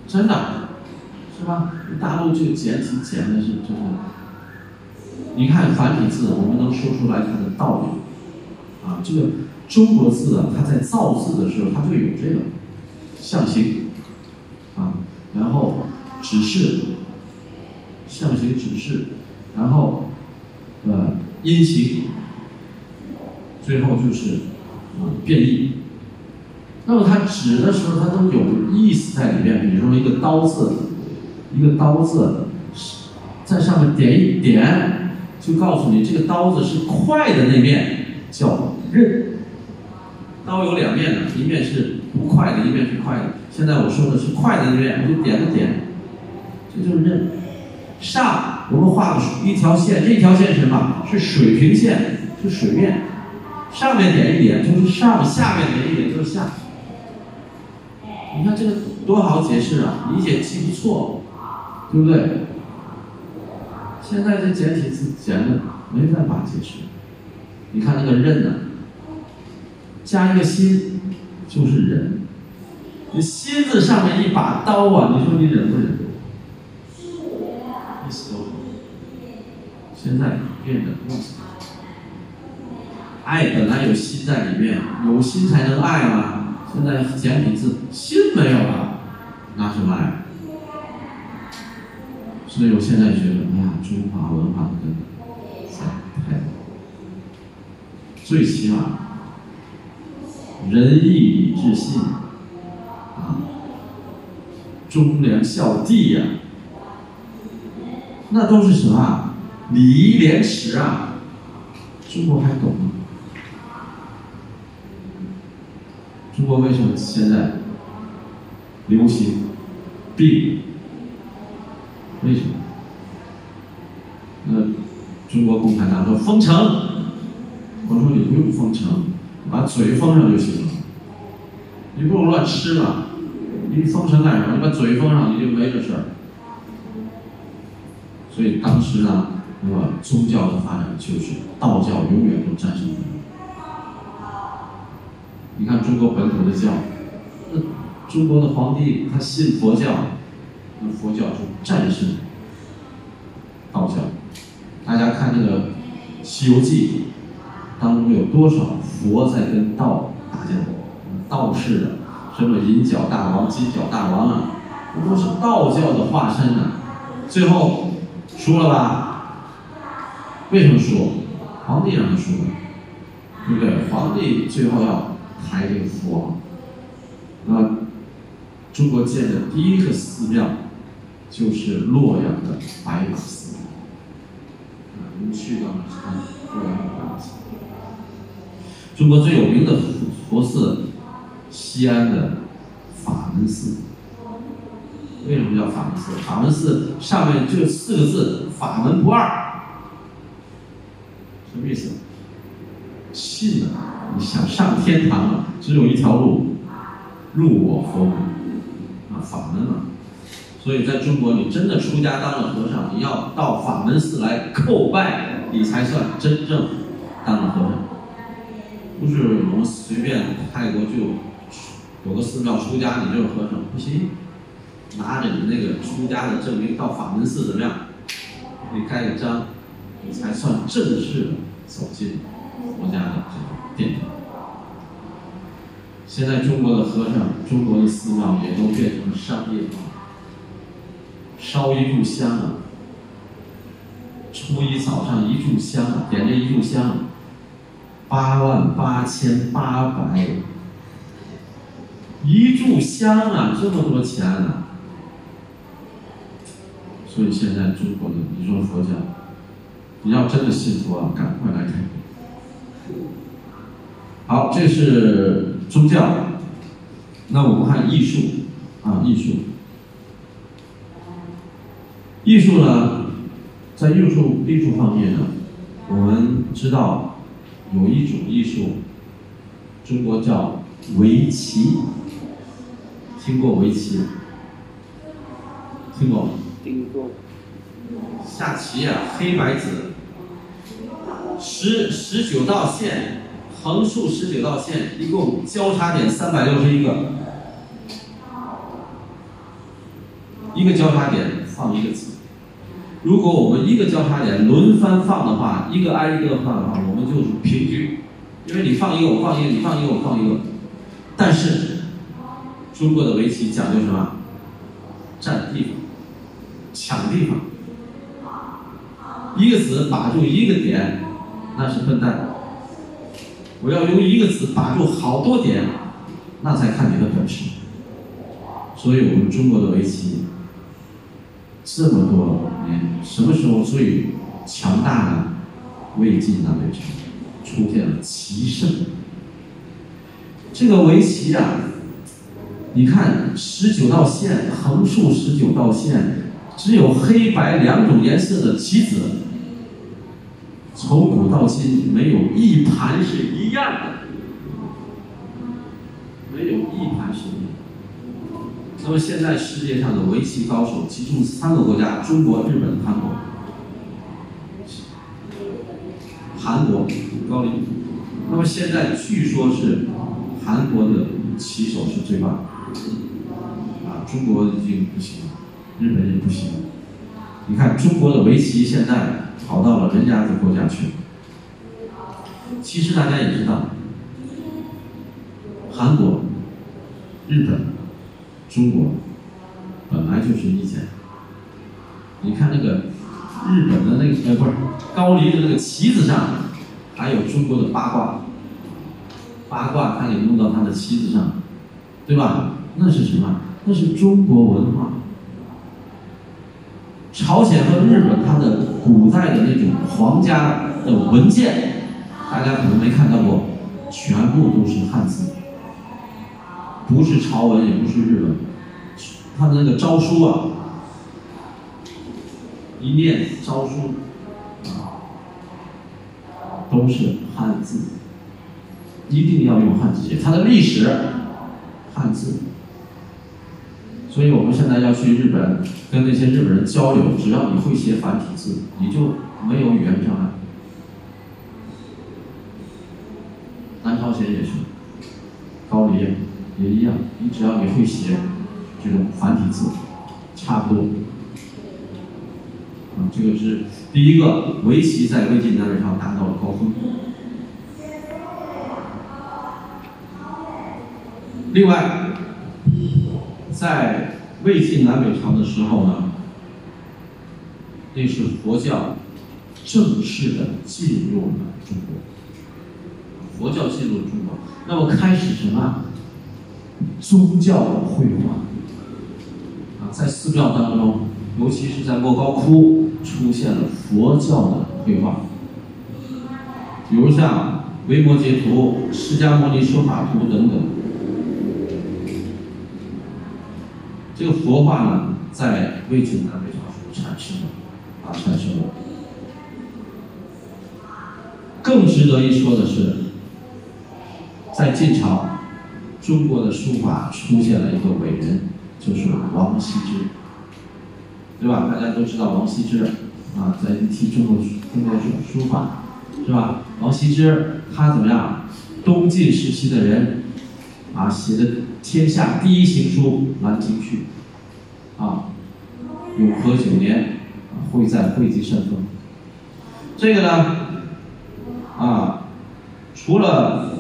真的，是吧？大陆就简体简的是真的。你看繁体字，我们能说出来它的道理啊。这个中国字啊，它在造字的时候，它就有这个象形啊，然后指示，象形指示，然后。呃，音形，最后就是啊变异。那么它指的时候，它都有意思在里面。比如说一个刀字，一个刀字，在上面点一点，就告诉你这个刀子是快的那面，叫刃。刀有两面的，一面是不快的，一面是快的。现在我说的是快的那面，我就点个点，这就是刃。上。我们画个一条线，这一条线是什么？是水平线，是水面。上面点一点就是上，下面点一点就是下。你看这个多好解释啊，理解记不错，对不对？现在这简体字简的没办法解释。你看那个刃呢，加一个心就是忍。你心字上面一把刀啊，你说你忍不忍？意思都。现在变得不行。爱本来有心在里面，有心才能爱嘛。现在简体字，心没有了，拿什么爱？所以我现在觉得，哎呀，中华文化的根在太最起码仁义礼智信啊，忠良孝悌呀，那都是什么？礼义廉耻啊，中国还懂吗？中国为什么现在流行病？为什么？那中国共产党说封城，我说你不用封城，把嘴封上就行了。你不能乱吃嘛，你封城干什么？你把嘴封上，你就没这事儿。所以当时呢。那么宗教的发展就是道教永远都战胜不了。你看中国本土的教，那中国的皇帝他信佛教，那佛教就战胜道教。大家看那个《西游记》当中有多少佛在跟道打架？道士的，什么银角大王、金角大王啊，都是道教的化身啊。最后输了吧？为什么输？皇帝让他输了，对不对？皇帝最后要抬这个佛，那中国建的第一个寺庙就是洛阳的白马寺。啊，你去到那看洛阳的白马寺。中国最有名的佛寺，西安的法门寺。为什么叫法门寺？法门寺上面就四个字：法门不二。什么意思？信啊，你想上天堂了，只有一条路，入我佛门，啊，法门嘛。所以在中国，你真的出家当了和尚，你要到法门寺来叩拜，你才算真正当了和尚。不是我们随便泰国就有个寺庙出家，你就是和尚，不行，拿着你那个出家的证明到法门寺怎么样？你盖个章。你才算正式的走进国家的这个殿堂。现在中国的和尚、中国的寺庙也都变成商业化，烧一炷香啊，初一早上一炷香啊，点这一炷香，八万八千八百，一炷香啊，这么多钱啊！所以现在中国的，你说佛教，你要真的信佛啊，赶快来看。好，这是宗教。那我们看艺术啊，艺术。艺术呢，在艺术艺术方面呢，我们知道有一种艺术，中国叫围棋。听过围棋？听过？听过。下棋啊，黑白子，十十九道线，横竖十九道线，一共交叉点三百六十一个，一个交叉点放一个子。如果我们一个交叉点轮番放的话，一个挨一个放的话，我们就平局，因为你放一个我放一个，你放一个我放一个。但是中国的围棋讲究什么？占地方，抢地方。一个子把住一个点，那是笨蛋。我要用一个子把住好多点，那才看你的本事。所以我们中国的围棋这么多年，什么时候最强大？呢？魏晋南北朝出现了棋圣。这个围棋啊，你看十九道线，横竖十九道线，只有黑白两种颜色的棋子。从古到今，没有一盘是一样的，没有一盘是一样。那么现在世界上的围棋高手集中三个国家：中国、日本、韩国。韩国高丽。那么现在据说是韩国的棋手是最棒的。啊，中国已经不行了，日本也不行了。你看中国的围棋现在。跑到了人家的国家去。其实大家也知道，韩国、日本、中国本来就是一家。你看那个日本的那个呃不是高丽的那个旗子上，还有中国的八卦，八卦他给弄到他的旗子上，对吧？那是什么？那是中国文化。朝鲜和日本，它的古代的那种皇家的文件，大家可能没看到过，全部都是汉字，不是朝文，也不是日文，他的那个诏书啊，一念诏书啊，都是汉字，一定要用汉字写。它的历史，汉字。所以我们现在要去日本，跟那些日本人交流，只要你会写繁体字，你就没有语言障碍。南朝鲜也是，高丽也一样，你只要你会写这种繁体字，差不多。啊，这个是第一个，围棋在魏晋南北朝达到了高峰。另外。在魏晋南北朝的时候呢，那是佛教正式的进入了中国。佛教进入中国，那么开始什么？宗教的绘画啊，在寺庙当中，尤其是在莫高窟出现了佛教的绘画，比如像《维摩诘图》《释迦牟尼说法图》等等。这个佛画呢，在魏晋南北朝时产生了，啊，产生了。更值得一说的是，在晋朝，中国的书法出现了一个伟人，就是王羲之，对吧？大家都知道王羲之，啊，在一提中国中国书书法，是吧？王羲之他怎么样？东晋时期的人。啊，写的天下第一行书《兰亭序》，啊，永和九年，会在会稽山峰。这个呢，啊，除了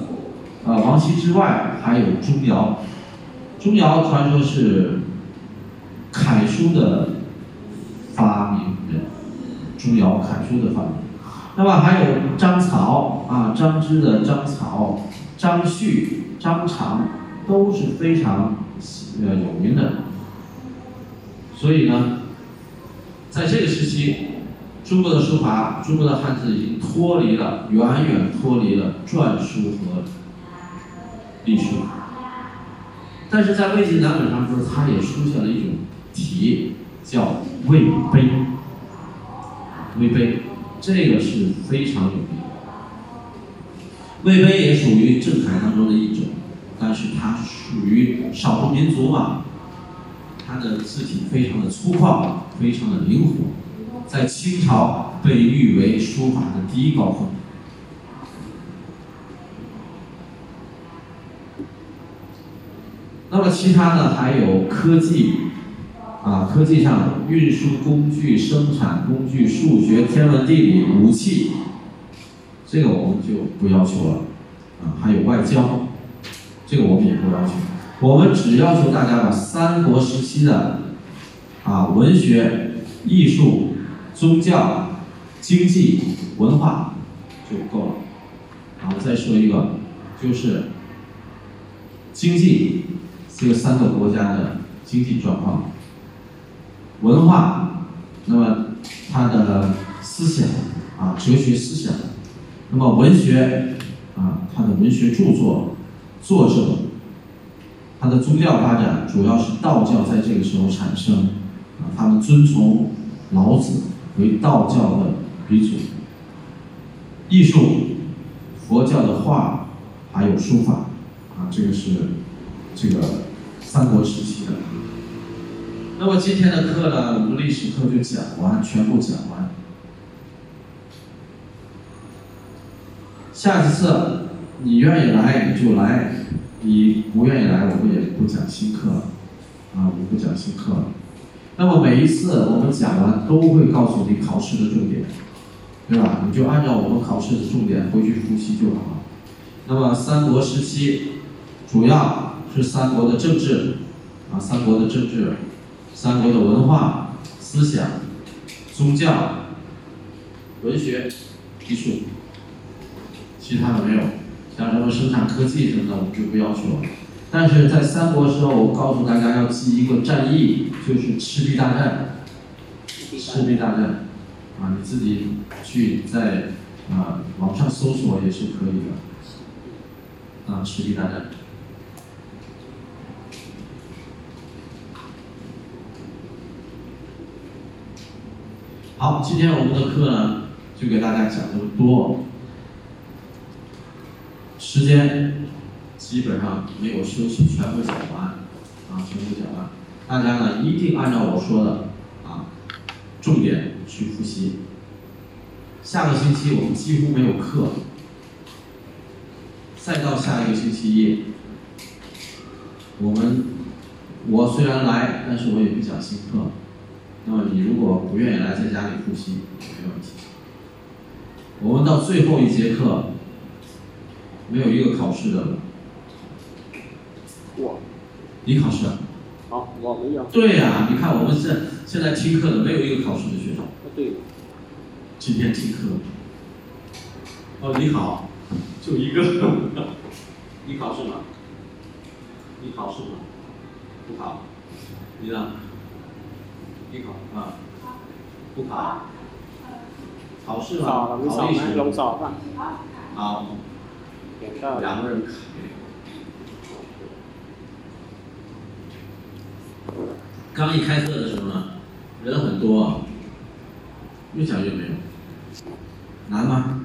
啊王羲之外，还有钟繇。钟繇传说是楷书的发明人，钟繇楷书的发明。那么还有章草啊，张芝的章草，张旭。张常都是非常呃有名的，所以呢，在这个时期，中国的书法、中国的汉字已经脱离了，远远脱离了篆书和隶书。但是在魏晋南北朝时候，它也出现了一种题，叫魏碑。魏碑，这个是非常有名。魏碑也属于正楷当中的一种，但是它属于少数民族嘛，它的字体非常的粗犷，非常的灵活，在清朝被誉为书法的第一高峰。那么其他呢？还有科技，啊，科技上运输工具、生产工具、数学、天文地理、武器，这个我们就不要求了，啊，还有外交，这个我们也不要求，我们只要求大家把三国时期的，啊，文学、艺术、宗教、经济、文化就够了。然后再说一个，就是经济。这三个国家的经济状况、文化，那么他的思想啊，哲学思想，那么文学啊，他的文学著作、作者，他的宗教发展，主要是道教在这个时候产生，啊，他们遵从老子为道教的鼻祖。艺术，佛教的画，还有书法，啊，这个是这个。三国时期的，那么今天的课呢，我们历史课就讲完，全部讲完。下一次你愿意来你就来，你不愿意来，我们也不讲新课，啊，我们不讲新课了。那么每一次我们讲完都会告诉你考试的重点，对吧？你就按照我们考试的重点回去复习就好了。那么三国时期主要。是三国的政治，啊，三国的政治，三国的文化、思想、宗教、文学、艺术，其他的没有，像什么生产科技什么的，我们就不要求了。但是在三国时候，我告诉大家要记一个战役，就是赤壁大战。赤壁大战，啊，你自己去在啊网上搜索也是可以的。啊，赤壁大战。好，今天我们的课呢，就给大家讲这么多，时间基本上没有休息，全部讲完，啊，全部讲完，大家呢一定按照我说的啊，重点去复习。下个星期我们几乎没有课，再到下一个星期一，我们我虽然来，但是我也不讲新课。那么你如果不愿意来，在家里复习没问题。我们到最后一节课，没有一个考试的。我。你考试？好，我没有。对呀，你看我们现现在听课的没有一个考试的学生。对。今天听课。哦，你好，就一个。你考试吗？你考试吗？不考。你呢？你考啊？不考？考试吗？考历史？好。两个人考。刚一开课的时候呢，人很多，越讲越没有。难吗？